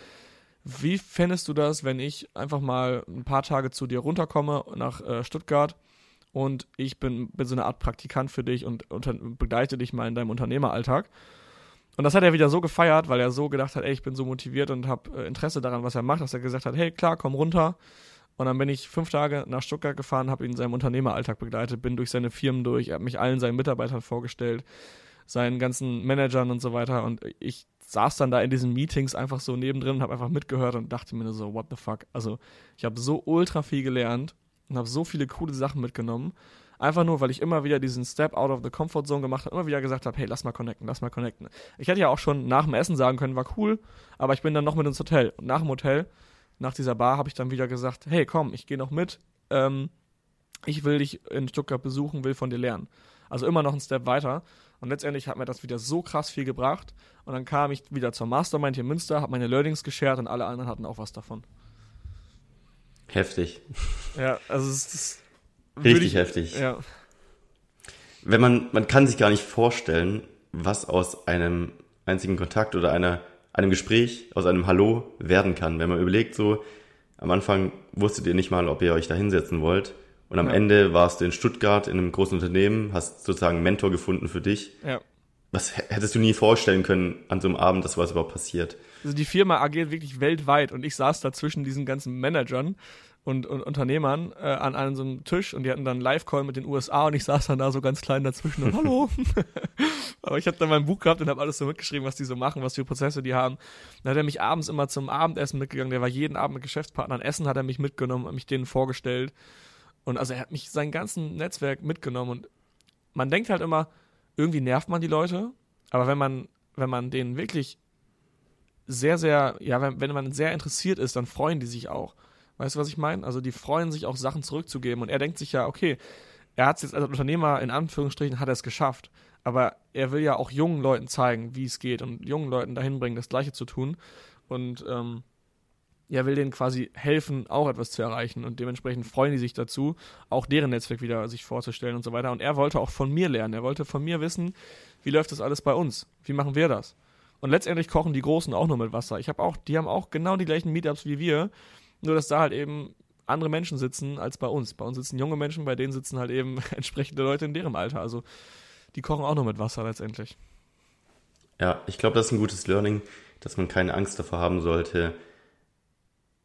Wie fändest du das, wenn ich einfach mal ein paar Tage zu dir runterkomme nach äh, Stuttgart und ich bin, bin so eine Art Praktikant für dich und unter, begleite dich mal in deinem Unternehmeralltag? Und das hat er wieder so gefeiert, weil er so gedacht hat, ey, ich bin so motiviert und habe äh, Interesse daran, was er macht, dass er gesagt hat, hey, klar, komm runter. Und dann bin ich fünf Tage nach Stuttgart gefahren, habe ihn in seinem Unternehmeralltag begleitet, bin durch seine Firmen durch, er hat mich allen seinen Mitarbeitern vorgestellt, seinen ganzen Managern und so weiter. Und ich saß dann da in diesen Meetings einfach so nebendrin und habe einfach mitgehört und dachte mir so, what the fuck. Also ich habe so ultra viel gelernt und habe so viele coole Sachen mitgenommen. Einfach nur, weil ich immer wieder diesen Step out of the comfort zone gemacht habe, immer wieder gesagt habe, hey, lass mal connecten, lass mal connecten. Ich hätte ja auch schon nach dem Essen sagen können, war cool, aber ich bin dann noch mit ins Hotel. Und nach dem Hotel nach dieser Bar habe ich dann wieder gesagt, hey, komm, ich gehe noch mit. Ähm, ich will dich in Stuttgart besuchen, will von dir lernen. Also immer noch einen Step weiter. Und letztendlich hat mir das wieder so krass viel gebracht. Und dann kam ich wieder zur Mastermind hier in Münster, habe meine Learnings geshared und alle anderen hatten auch was davon. Heftig. Ja, also es ist richtig ich, heftig. Ja. Wenn man, man kann sich gar nicht vorstellen, was aus einem einzigen Kontakt oder einer einem Gespräch, aus einem Hallo werden kann. Wenn man überlegt, so am Anfang wusstet ihr nicht mal, ob ihr euch da hinsetzen wollt. Und am ja. Ende warst du in Stuttgart in einem großen Unternehmen, hast sozusagen einen Mentor gefunden für dich. Ja. Was hättest du nie vorstellen können an so einem Abend, dass was überhaupt passiert? Also die Firma agiert wirklich weltweit und ich saß da zwischen diesen ganzen Managern und, und Unternehmern äh, an einem so einem Tisch und die hatten dann einen Live-Call mit den USA und ich saß dann da so ganz klein dazwischen und [laughs] hallo. [laughs] Aber ich habe dann mein Buch gehabt und habe alles so mitgeschrieben, was die so machen, was für Prozesse die haben. Dann hat er mich abends immer zum Abendessen mitgegangen. Der war jeden Abend mit Geschäftspartnern essen, hat er mich mitgenommen, hat mich denen vorgestellt. Und also er hat mich sein ganzen Netzwerk mitgenommen und man denkt halt immer, irgendwie nervt man die Leute, aber wenn man, wenn man denen wirklich sehr, sehr, ja, wenn, wenn man sehr interessiert ist, dann freuen die sich auch. Weißt du, was ich meine? Also die freuen sich auch Sachen zurückzugeben und er denkt sich ja, okay, er hat es jetzt als Unternehmer in Anführungsstrichen hat er es geschafft, aber er will ja auch jungen Leuten zeigen, wie es geht und jungen Leuten dahin bringen, das Gleiche zu tun und ähm, er will denen quasi helfen, auch etwas zu erreichen und dementsprechend freuen die sich dazu, auch deren Netzwerk wieder sich vorzustellen und so weiter. Und er wollte auch von mir lernen. Er wollte von mir wissen, wie läuft das alles bei uns? Wie machen wir das? Und letztendlich kochen die Großen auch nur mit Wasser. Ich habe auch, die haben auch genau die gleichen Meetups wie wir nur, dass da halt eben andere Menschen sitzen als bei uns. Bei uns sitzen junge Menschen, bei denen sitzen halt eben [laughs] entsprechende Leute in deren Alter. Also die kochen auch nur mit Wasser letztendlich. Ja, ich glaube, das ist ein gutes Learning, dass man keine Angst davor haben sollte,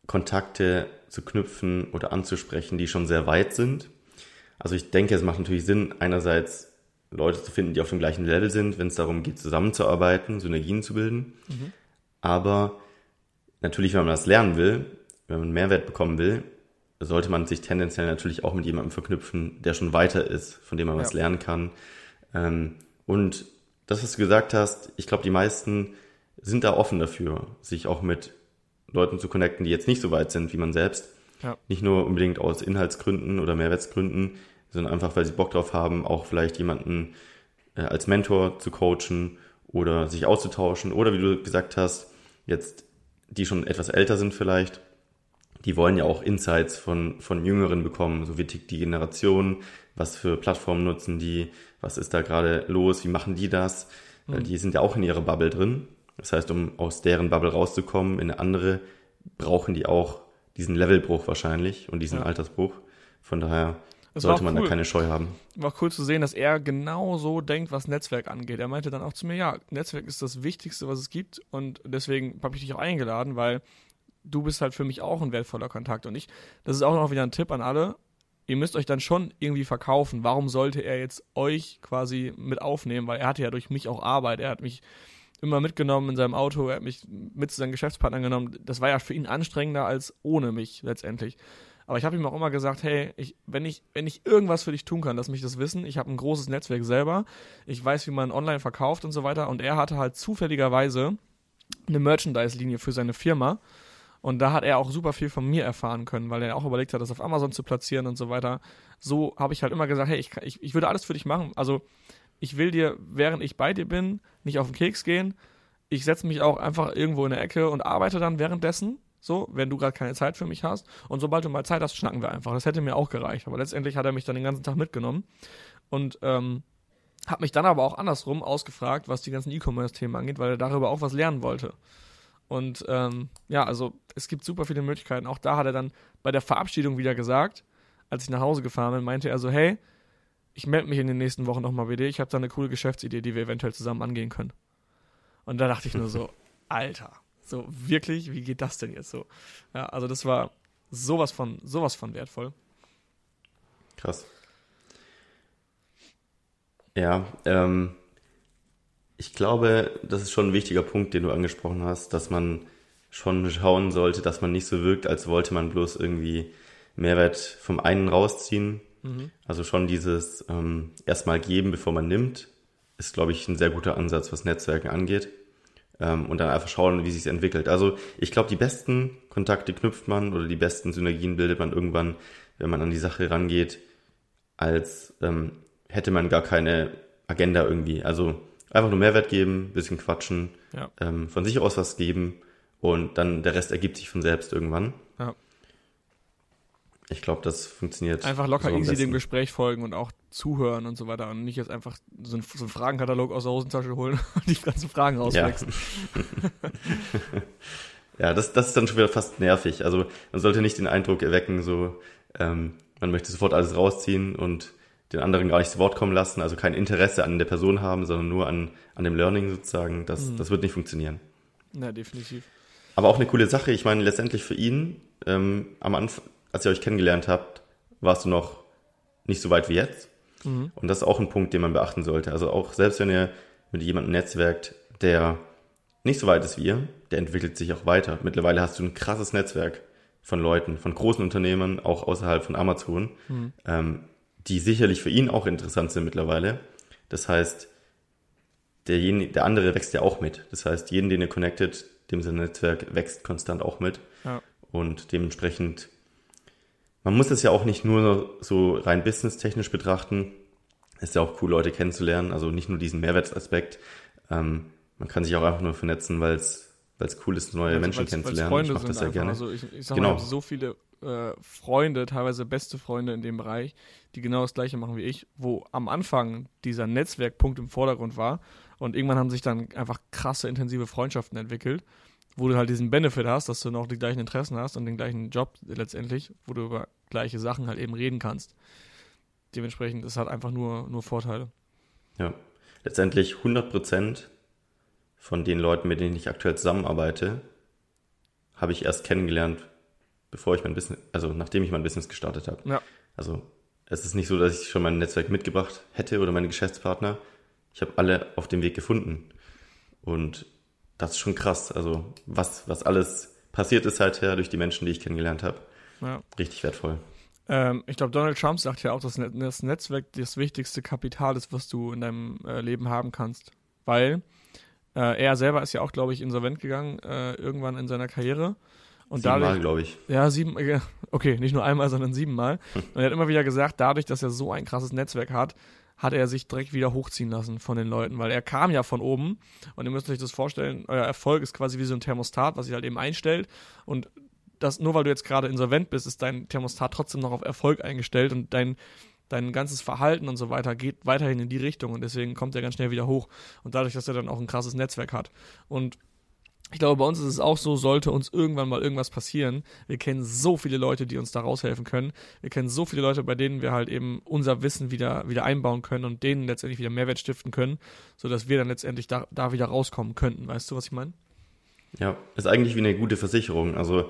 Kontakte zu knüpfen oder anzusprechen, die schon sehr weit sind. Also ich denke, es macht natürlich Sinn, einerseits Leute zu finden, die auf dem gleichen Level sind, wenn es darum geht, zusammenzuarbeiten, Synergien zu bilden. Mhm. Aber natürlich, wenn man das lernen will, wenn man Mehrwert bekommen will, sollte man sich tendenziell natürlich auch mit jemandem verknüpfen, der schon weiter ist, von dem man ja. was lernen kann. Ähm, und das, was du gesagt hast, ich glaube, die meisten sind da offen dafür, sich auch mit Leuten zu connecten, die jetzt nicht so weit sind wie man selbst. Ja. Nicht nur unbedingt aus Inhaltsgründen oder Mehrwertsgründen, sondern einfach, weil sie Bock drauf haben, auch vielleicht jemanden äh, als Mentor zu coachen oder sich auszutauschen oder wie du gesagt hast, jetzt die schon etwas älter sind vielleicht, die wollen ja auch Insights von, von Jüngeren bekommen, so wie tickt die Generation, was für Plattformen nutzen die, was ist da gerade los, wie machen die das, mhm. die sind ja auch in ihrer Bubble drin das heißt, um aus deren Bubble rauszukommen in eine andere, brauchen die auch diesen Levelbruch wahrscheinlich und diesen ja. Altersbruch. Von daher das sollte man cool. da keine Scheu haben. War cool zu sehen, dass er genau so denkt, was Netzwerk angeht. Er meinte dann auch zu mir, ja, Netzwerk ist das Wichtigste, was es gibt und deswegen habe ich dich auch eingeladen, weil du bist halt für mich auch ein wertvoller Kontakt und ich, das ist auch noch wieder ein Tipp an alle, ihr müsst euch dann schon irgendwie verkaufen. Warum sollte er jetzt euch quasi mit aufnehmen? Weil er hatte ja durch mich auch Arbeit, er hat mich immer mitgenommen in seinem Auto, er hat mich mit zu seinen Geschäftspartnern genommen. Das war ja für ihn anstrengender als ohne mich letztendlich. Aber ich habe ihm auch immer gesagt, hey, ich, wenn, ich, wenn ich irgendwas für dich tun kann, lass mich das wissen. Ich habe ein großes Netzwerk selber. Ich weiß, wie man online verkauft und so weiter. Und er hatte halt zufälligerweise eine Merchandise-Linie für seine Firma. Und da hat er auch super viel von mir erfahren können, weil er auch überlegt hat, das auf Amazon zu platzieren und so weiter. So habe ich halt immer gesagt, hey, ich, ich, ich würde alles für dich machen. Also ich will dir, während ich bei dir bin, nicht auf den Keks gehen. Ich setze mich auch einfach irgendwo in der Ecke und arbeite dann währenddessen. So, wenn du gerade keine Zeit für mich hast. Und sobald du mal Zeit hast, schnacken wir einfach. Das hätte mir auch gereicht. Aber letztendlich hat er mich dann den ganzen Tag mitgenommen. Und ähm, hat mich dann aber auch andersrum ausgefragt, was die ganzen E-Commerce-Themen angeht, weil er darüber auch was lernen wollte. Und ähm, ja, also es gibt super viele Möglichkeiten. Auch da hat er dann bei der Verabschiedung wieder gesagt, als ich nach Hause gefahren bin, meinte er so, hey, ich melde mich in den nächsten Wochen nochmal bei dir. Ich habe da eine coole Geschäftsidee, die wir eventuell zusammen angehen können. Und da dachte ich nur so, [laughs] Alter, so wirklich, wie geht das denn jetzt so? Ja, also das war sowas von, sowas von wertvoll. Krass. Ja, ähm, ich glaube, das ist schon ein wichtiger Punkt, den du angesprochen hast, dass man schon schauen sollte, dass man nicht so wirkt, als wollte man bloß irgendwie Mehrwert vom einen rausziehen Mhm. Also schon dieses ähm, erstmal geben, bevor man nimmt, ist, glaube ich, ein sehr guter Ansatz, was Netzwerken angeht. Ähm, und dann einfach schauen, wie sich entwickelt. Also ich glaube, die besten Kontakte knüpft man oder die besten Synergien bildet man irgendwann, wenn man an die Sache rangeht, als ähm, hätte man gar keine Agenda irgendwie. Also einfach nur Mehrwert geben, bisschen quatschen, ja. ähm, von sich aus was geben und dann der Rest ergibt sich von selbst irgendwann. Ja. Ich glaube, das funktioniert. Einfach locker so easy dem Gespräch folgen und auch zuhören und so weiter und nicht jetzt einfach so einen, so einen Fragenkatalog aus der Hosentasche holen [laughs] und die ganzen Fragen rauswechseln. Ja, [laughs] ja das, das ist dann schon wieder fast nervig. Also man sollte nicht den Eindruck erwecken, so ähm, man möchte sofort alles rausziehen und den anderen gar nicht zu Wort kommen lassen, also kein Interesse an der Person haben, sondern nur an, an dem Learning sozusagen. Das, mhm. das wird nicht funktionieren. Ja, definitiv. Aber auch eine coole Sache. Ich meine, letztendlich für ihn ähm, am Anfang, als ihr euch kennengelernt habt, warst du noch nicht so weit wie jetzt. Mhm. Und das ist auch ein Punkt, den man beachten sollte. Also auch selbst wenn ihr mit jemandem netzwerkt, der nicht so weit ist wie ihr, der entwickelt sich auch weiter. Mittlerweile hast du ein krasses Netzwerk von Leuten, von großen Unternehmen, auch außerhalb von Amazon, mhm. ähm, die sicherlich für ihn auch interessant sind mittlerweile. Das heißt, derjenige, der andere wächst ja auch mit. Das heißt, jeden, den ihr connectet, dem sein Netzwerk wächst konstant auch mit. Ja. Und dementsprechend man muss es ja auch nicht nur so rein businesstechnisch betrachten. Ist ja auch cool, Leute kennenzulernen. Also nicht nur diesen Mehrwertsaspekt. Ähm, man kann sich auch einfach nur vernetzen, weil es weil es cool ist, neue also, Menschen weil's, kennenzulernen. Weil's ich mache das sehr gerne. Also ich, ich sag genau. mal, so viele äh, Freunde, teilweise beste Freunde in dem Bereich, die genau das gleiche machen wie ich, wo am Anfang dieser Netzwerkpunkt im Vordergrund war und irgendwann haben sich dann einfach krasse, intensive Freundschaften entwickelt wo du halt diesen Benefit hast, dass du noch die gleichen Interessen hast und den gleichen Job letztendlich, wo du über gleiche Sachen halt eben reden kannst. Dementsprechend, es hat einfach nur, nur Vorteile. Ja, letztendlich 100% von den Leuten, mit denen ich aktuell zusammenarbeite, habe ich erst kennengelernt, bevor ich mein Business, also nachdem ich mein Business gestartet habe. Ja. Also es ist nicht so, dass ich schon mein Netzwerk mitgebracht hätte oder meine Geschäftspartner. Ich habe alle auf dem Weg gefunden. Und das ist schon krass. Also was, was alles passiert ist seither durch die Menschen, die ich kennengelernt habe. Ja. Richtig wertvoll. Ähm, ich glaube, Donald Trump sagt ja auch, dass das Netzwerk das wichtigste Kapital ist, was du in deinem äh, Leben haben kannst. Weil äh, er selber ist ja auch, glaube ich, insolvent gegangen, äh, irgendwann in seiner Karriere. Und siebenmal, glaube ich. Ja, sieben, okay, nicht nur einmal, sondern siebenmal. Und er hat immer wieder gesagt, dadurch, dass er so ein krasses Netzwerk hat, hat er sich direkt wieder hochziehen lassen von den Leuten, weil er kam ja von oben. Und ihr müsst euch das vorstellen, euer Erfolg ist quasi wie so ein Thermostat, was sich halt eben einstellt. Und das, nur weil du jetzt gerade insolvent bist, ist dein Thermostat trotzdem noch auf Erfolg eingestellt und dein, dein ganzes Verhalten und so weiter geht weiterhin in die Richtung. Und deswegen kommt er ganz schnell wieder hoch. Und dadurch, dass er dann auch ein krasses Netzwerk hat. Und ich glaube, bei uns ist es auch so, sollte uns irgendwann mal irgendwas passieren. Wir kennen so viele Leute, die uns da raushelfen können. Wir kennen so viele Leute, bei denen wir halt eben unser Wissen wieder, wieder einbauen können und denen letztendlich wieder Mehrwert stiften können, sodass wir dann letztendlich da, da wieder rauskommen könnten. Weißt du, was ich meine? Ja, ist eigentlich wie eine gute Versicherung. Also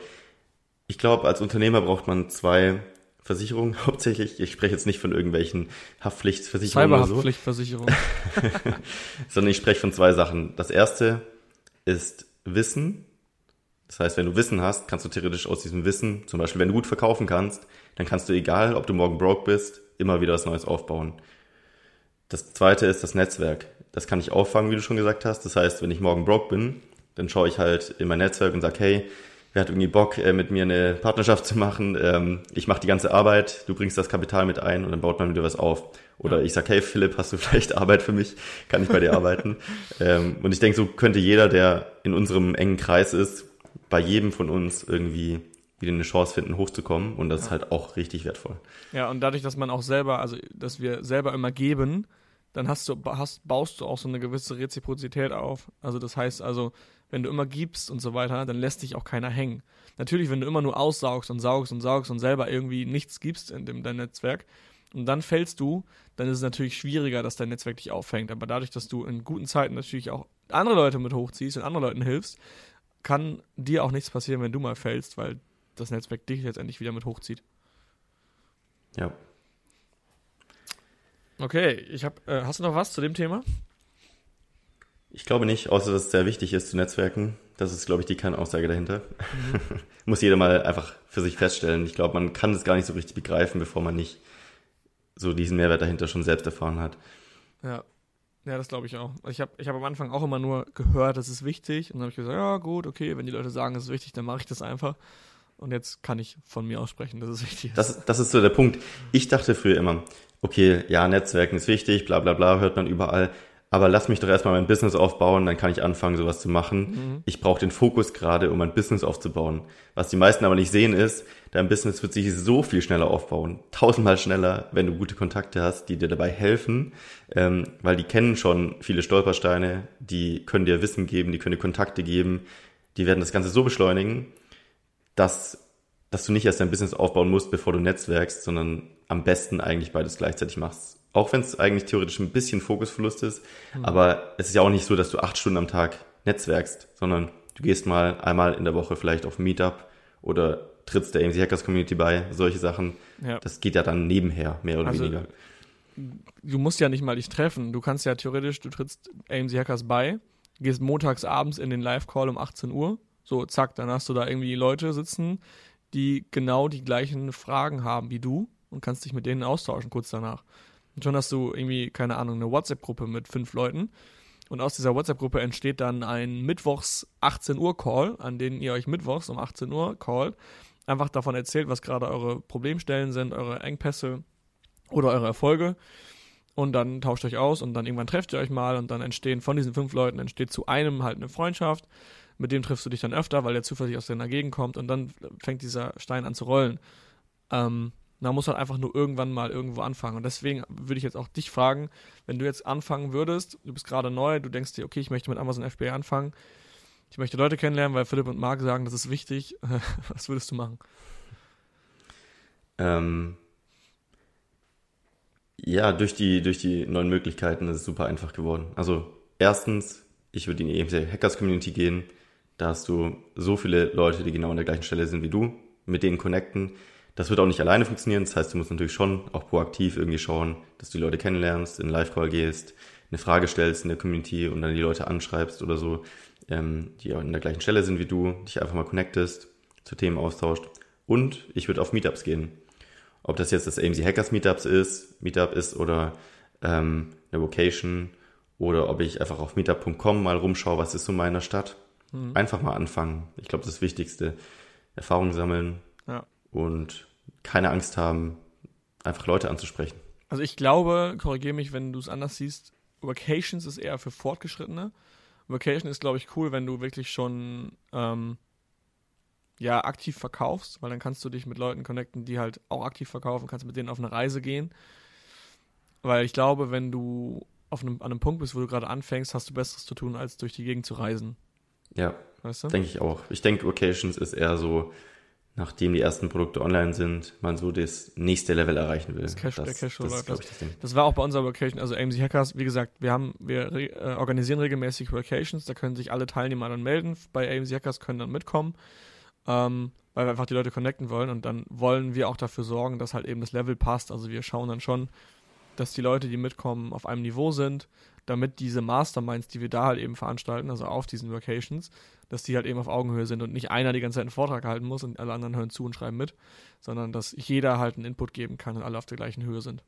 ich glaube, als Unternehmer braucht man zwei Versicherungen [laughs] hauptsächlich. Ich spreche jetzt nicht von irgendwelchen Haftpflichtversicherungen oder so. Haftpflichtversicherung. [laughs] Sondern ich spreche von zwei Sachen. Das erste ist Wissen. Das heißt, wenn du Wissen hast, kannst du theoretisch aus diesem Wissen, zum Beispiel wenn du gut verkaufen kannst, dann kannst du, egal ob du morgen broke bist, immer wieder was Neues aufbauen. Das zweite ist das Netzwerk. Das kann ich auffangen, wie du schon gesagt hast. Das heißt, wenn ich morgen broke bin, dann schaue ich halt in mein Netzwerk und sage, hey, wer hat irgendwie Bock, äh, mit mir eine Partnerschaft zu machen? Ähm, ich mache die ganze Arbeit, du bringst das Kapital mit ein und dann baut man wieder was auf. Oder ja. ich sag, hey Philipp, hast du vielleicht Arbeit für mich? Kann ich bei dir arbeiten? [laughs] Ähm, und ich denke, so könnte jeder, der in unserem engen Kreis ist, bei jedem von uns irgendwie wieder eine Chance finden, hochzukommen. Und das ja. ist halt auch richtig wertvoll. Ja, und dadurch, dass man auch selber, also dass wir selber immer geben, dann hast du, hast, baust du auch so eine gewisse Reziprozität auf. Also das heißt also, wenn du immer gibst und so weiter, dann lässt dich auch keiner hängen. Natürlich, wenn du immer nur aussaugst und saugst und saugst und selber irgendwie nichts gibst in dem, dein Netzwerk und dann fällst du, dann ist es natürlich schwieriger, dass dein Netzwerk dich auffängt. Aber dadurch, dass du in guten Zeiten natürlich auch andere Leute mit hochziehst und anderen Leuten hilfst, kann dir auch nichts passieren, wenn du mal fällst, weil das Netzwerk dich letztendlich wieder mit hochzieht. Ja, Okay, ich habe. Äh, hast du noch was zu dem Thema? Ich glaube nicht, außer dass es sehr wichtig ist zu Netzwerken. Das ist, glaube ich, die Kernaussage dahinter. Mhm. [laughs] Muss jeder mal einfach für sich feststellen. Ich glaube, man kann es gar nicht so richtig begreifen, bevor man nicht so diesen Mehrwert dahinter schon selbst erfahren hat. Ja. Ja, das glaube ich auch. Ich habe ich hab am Anfang auch immer nur gehört, das ist wichtig. Und dann habe ich gesagt, ja gut, okay, wenn die Leute sagen, es ist wichtig, dann mache ich das einfach. Und jetzt kann ich von mir aussprechen, dass es wichtig ist. Das, das ist so der Punkt. Ich dachte früher immer, okay, ja, Netzwerken ist wichtig, bla bla bla, hört man überall. Aber lass mich doch erstmal mein Business aufbauen, dann kann ich anfangen, sowas zu machen. Mhm. Ich brauche den Fokus gerade, um mein Business aufzubauen. Was die meisten aber nicht sehen ist, dein Business wird sich so viel schneller aufbauen. Tausendmal schneller, wenn du gute Kontakte hast, die dir dabei helfen. Ähm, weil die kennen schon viele Stolpersteine, die können dir Wissen geben, die können dir Kontakte geben. Die werden das Ganze so beschleunigen, dass, dass du nicht erst dein Business aufbauen musst, bevor du netzwerkst, sondern am besten eigentlich beides gleichzeitig machst. Auch wenn es eigentlich theoretisch ein bisschen Fokusverlust ist, mhm. aber es ist ja auch nicht so, dass du acht Stunden am Tag netzwerkst, sondern du gehst mal einmal in der Woche vielleicht auf ein Meetup oder trittst der AMC Hackers Community bei, solche Sachen. Ja. Das geht ja dann nebenher, mehr oder also, weniger. Du musst ja nicht mal dich treffen. Du kannst ja theoretisch, du trittst AMC Hackers bei, gehst montags abends in den Live-Call um 18 Uhr. So, zack, dann hast du da irgendwie Leute sitzen, die genau die gleichen Fragen haben wie du und kannst dich mit denen austauschen kurz danach. Und schon hast du irgendwie, keine Ahnung, eine WhatsApp-Gruppe mit fünf Leuten. Und aus dieser WhatsApp-Gruppe entsteht dann ein Mittwochs 18 Uhr Call, an dem ihr euch Mittwochs um 18 Uhr callt. Einfach davon erzählt, was gerade eure Problemstellen sind, eure Engpässe oder eure Erfolge. Und dann tauscht euch aus und dann irgendwann trefft ihr euch mal und dann entstehen von diesen fünf Leuten entsteht zu einem halt eine Freundschaft. Mit dem triffst du dich dann öfter, weil der zufällig aus deiner Gegend kommt und dann fängt dieser Stein an zu rollen. Ähm, man muss halt einfach nur irgendwann mal irgendwo anfangen. Und deswegen würde ich jetzt auch dich fragen, wenn du jetzt anfangen würdest, du bist gerade neu, du denkst dir, okay, ich möchte mit Amazon FBA anfangen. ich möchte Leute kennenlernen, weil Philipp und Marc sagen, das ist wichtig. [laughs] Was würdest du machen? Ähm, ja, durch die, durch die neuen Möglichkeiten ist es super einfach geworden. Also erstens, ich würde in die EMC Hackers Community gehen. Da hast du so viele Leute, die genau an der gleichen Stelle sind wie du, mit denen connecten. Das wird auch nicht alleine funktionieren. Das heißt, du musst natürlich schon auch proaktiv irgendwie schauen, dass du die Leute kennenlernst, in Live-Call gehst, eine Frage stellst in der Community und dann die Leute anschreibst oder so, ähm, die auch an der gleichen Stelle sind wie du, dich einfach mal connectest, zu Themen austauscht. Und ich würde auf Meetups gehen. Ob das jetzt das AMC Hackers Meetups ist, Meetup ist oder ähm, eine Vocation oder ob ich einfach auf meetup.com mal rumschaue, was ist so in meiner Stadt. Mhm. Einfach mal anfangen. Ich glaube, das Wichtigste. Erfahrung sammeln ja. Und keine Angst haben, einfach Leute anzusprechen. Also ich glaube, korrigiere mich, wenn du es anders siehst, Vacations ist eher für Fortgeschrittene. Vacation ist, glaube ich, cool, wenn du wirklich schon ähm, ja, aktiv verkaufst, weil dann kannst du dich mit Leuten connecten, die halt auch aktiv verkaufen, kannst mit denen auf eine Reise gehen. Weil ich glaube, wenn du auf einem, an einem Punkt bist, wo du gerade anfängst, hast du Besseres zu tun, als durch die Gegend zu reisen. Ja, weißt du? denke ich auch. Ich denke, Occasions ist eher so, nachdem die ersten Produkte online sind, man so das nächste Level erreichen will. Das Cash, das, der Cash das. Das, das, das, war auch bei unserer Vacation, also AMC Hackers, wie gesagt, wir haben, wir äh, organisieren regelmäßig Vacations, da können sich alle Teilnehmer dann melden, bei AMC Hackers können dann mitkommen ähm, weil wir einfach die Leute connecten wollen und dann wollen wir auch dafür sorgen, dass halt eben das Level passt. Also wir schauen dann schon, dass die Leute, die mitkommen, auf einem Niveau sind, damit diese Masterminds, die wir da halt eben veranstalten, also auf diesen Locations, dass die halt eben auf Augenhöhe sind und nicht einer die ganze Zeit einen Vortrag halten muss und alle anderen hören zu und schreiben mit, sondern dass jeder halt einen Input geben kann und alle auf der gleichen Höhe sind.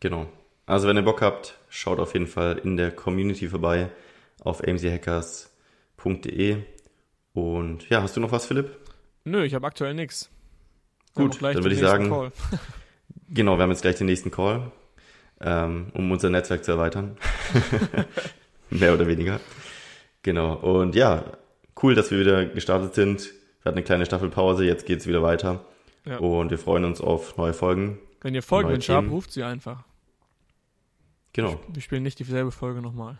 Genau. Also wenn ihr Bock habt, schaut auf jeden Fall in der Community vorbei auf amchackers.de und ja, hast du noch was, Philipp? Nö, ich habe aktuell nichts. Gut, dann würde ich sagen, [laughs] genau, wir haben jetzt gleich den nächsten Call, ähm, um unser Netzwerk zu erweitern. [laughs] Mehr oder weniger. Genau. Und ja, cool, dass wir wieder gestartet sind. Wir hatten eine kleine Staffelpause, jetzt geht es wieder weiter. Ja. Und wir freuen uns auf neue Folgen. Wenn ihr Folgen wünscht habt, ruft sie einfach. Genau. Wir spielen nicht dieselbe Folge nochmal.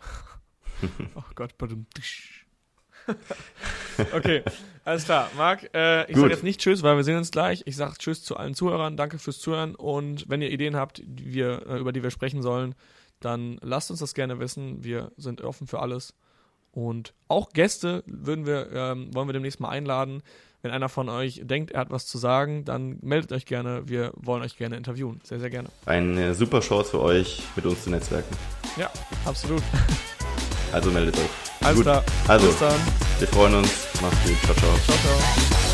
[laughs] oh Gott, badum. [laughs] okay, alles klar. Marc, äh, ich sage jetzt nicht Tschüss, weil wir sehen uns gleich. Ich sage Tschüss zu allen Zuhörern. Danke fürs Zuhören. Und wenn ihr Ideen habt, die wir, äh, über die wir sprechen sollen, dann lasst uns das gerne wissen. Wir sind offen für alles. Und auch Gäste würden wir, ähm, wollen wir demnächst mal einladen. Wenn einer von euch denkt, er hat was zu sagen, dann meldet euch gerne. Wir wollen euch gerne interviewen. Sehr, sehr gerne. Eine super Chance für euch, mit uns zu netzwerken. Ja, absolut. Also meldet euch. Alles gut. klar. Also, wir freuen uns. Macht's gut. Ciao, ciao. Ciao, ciao.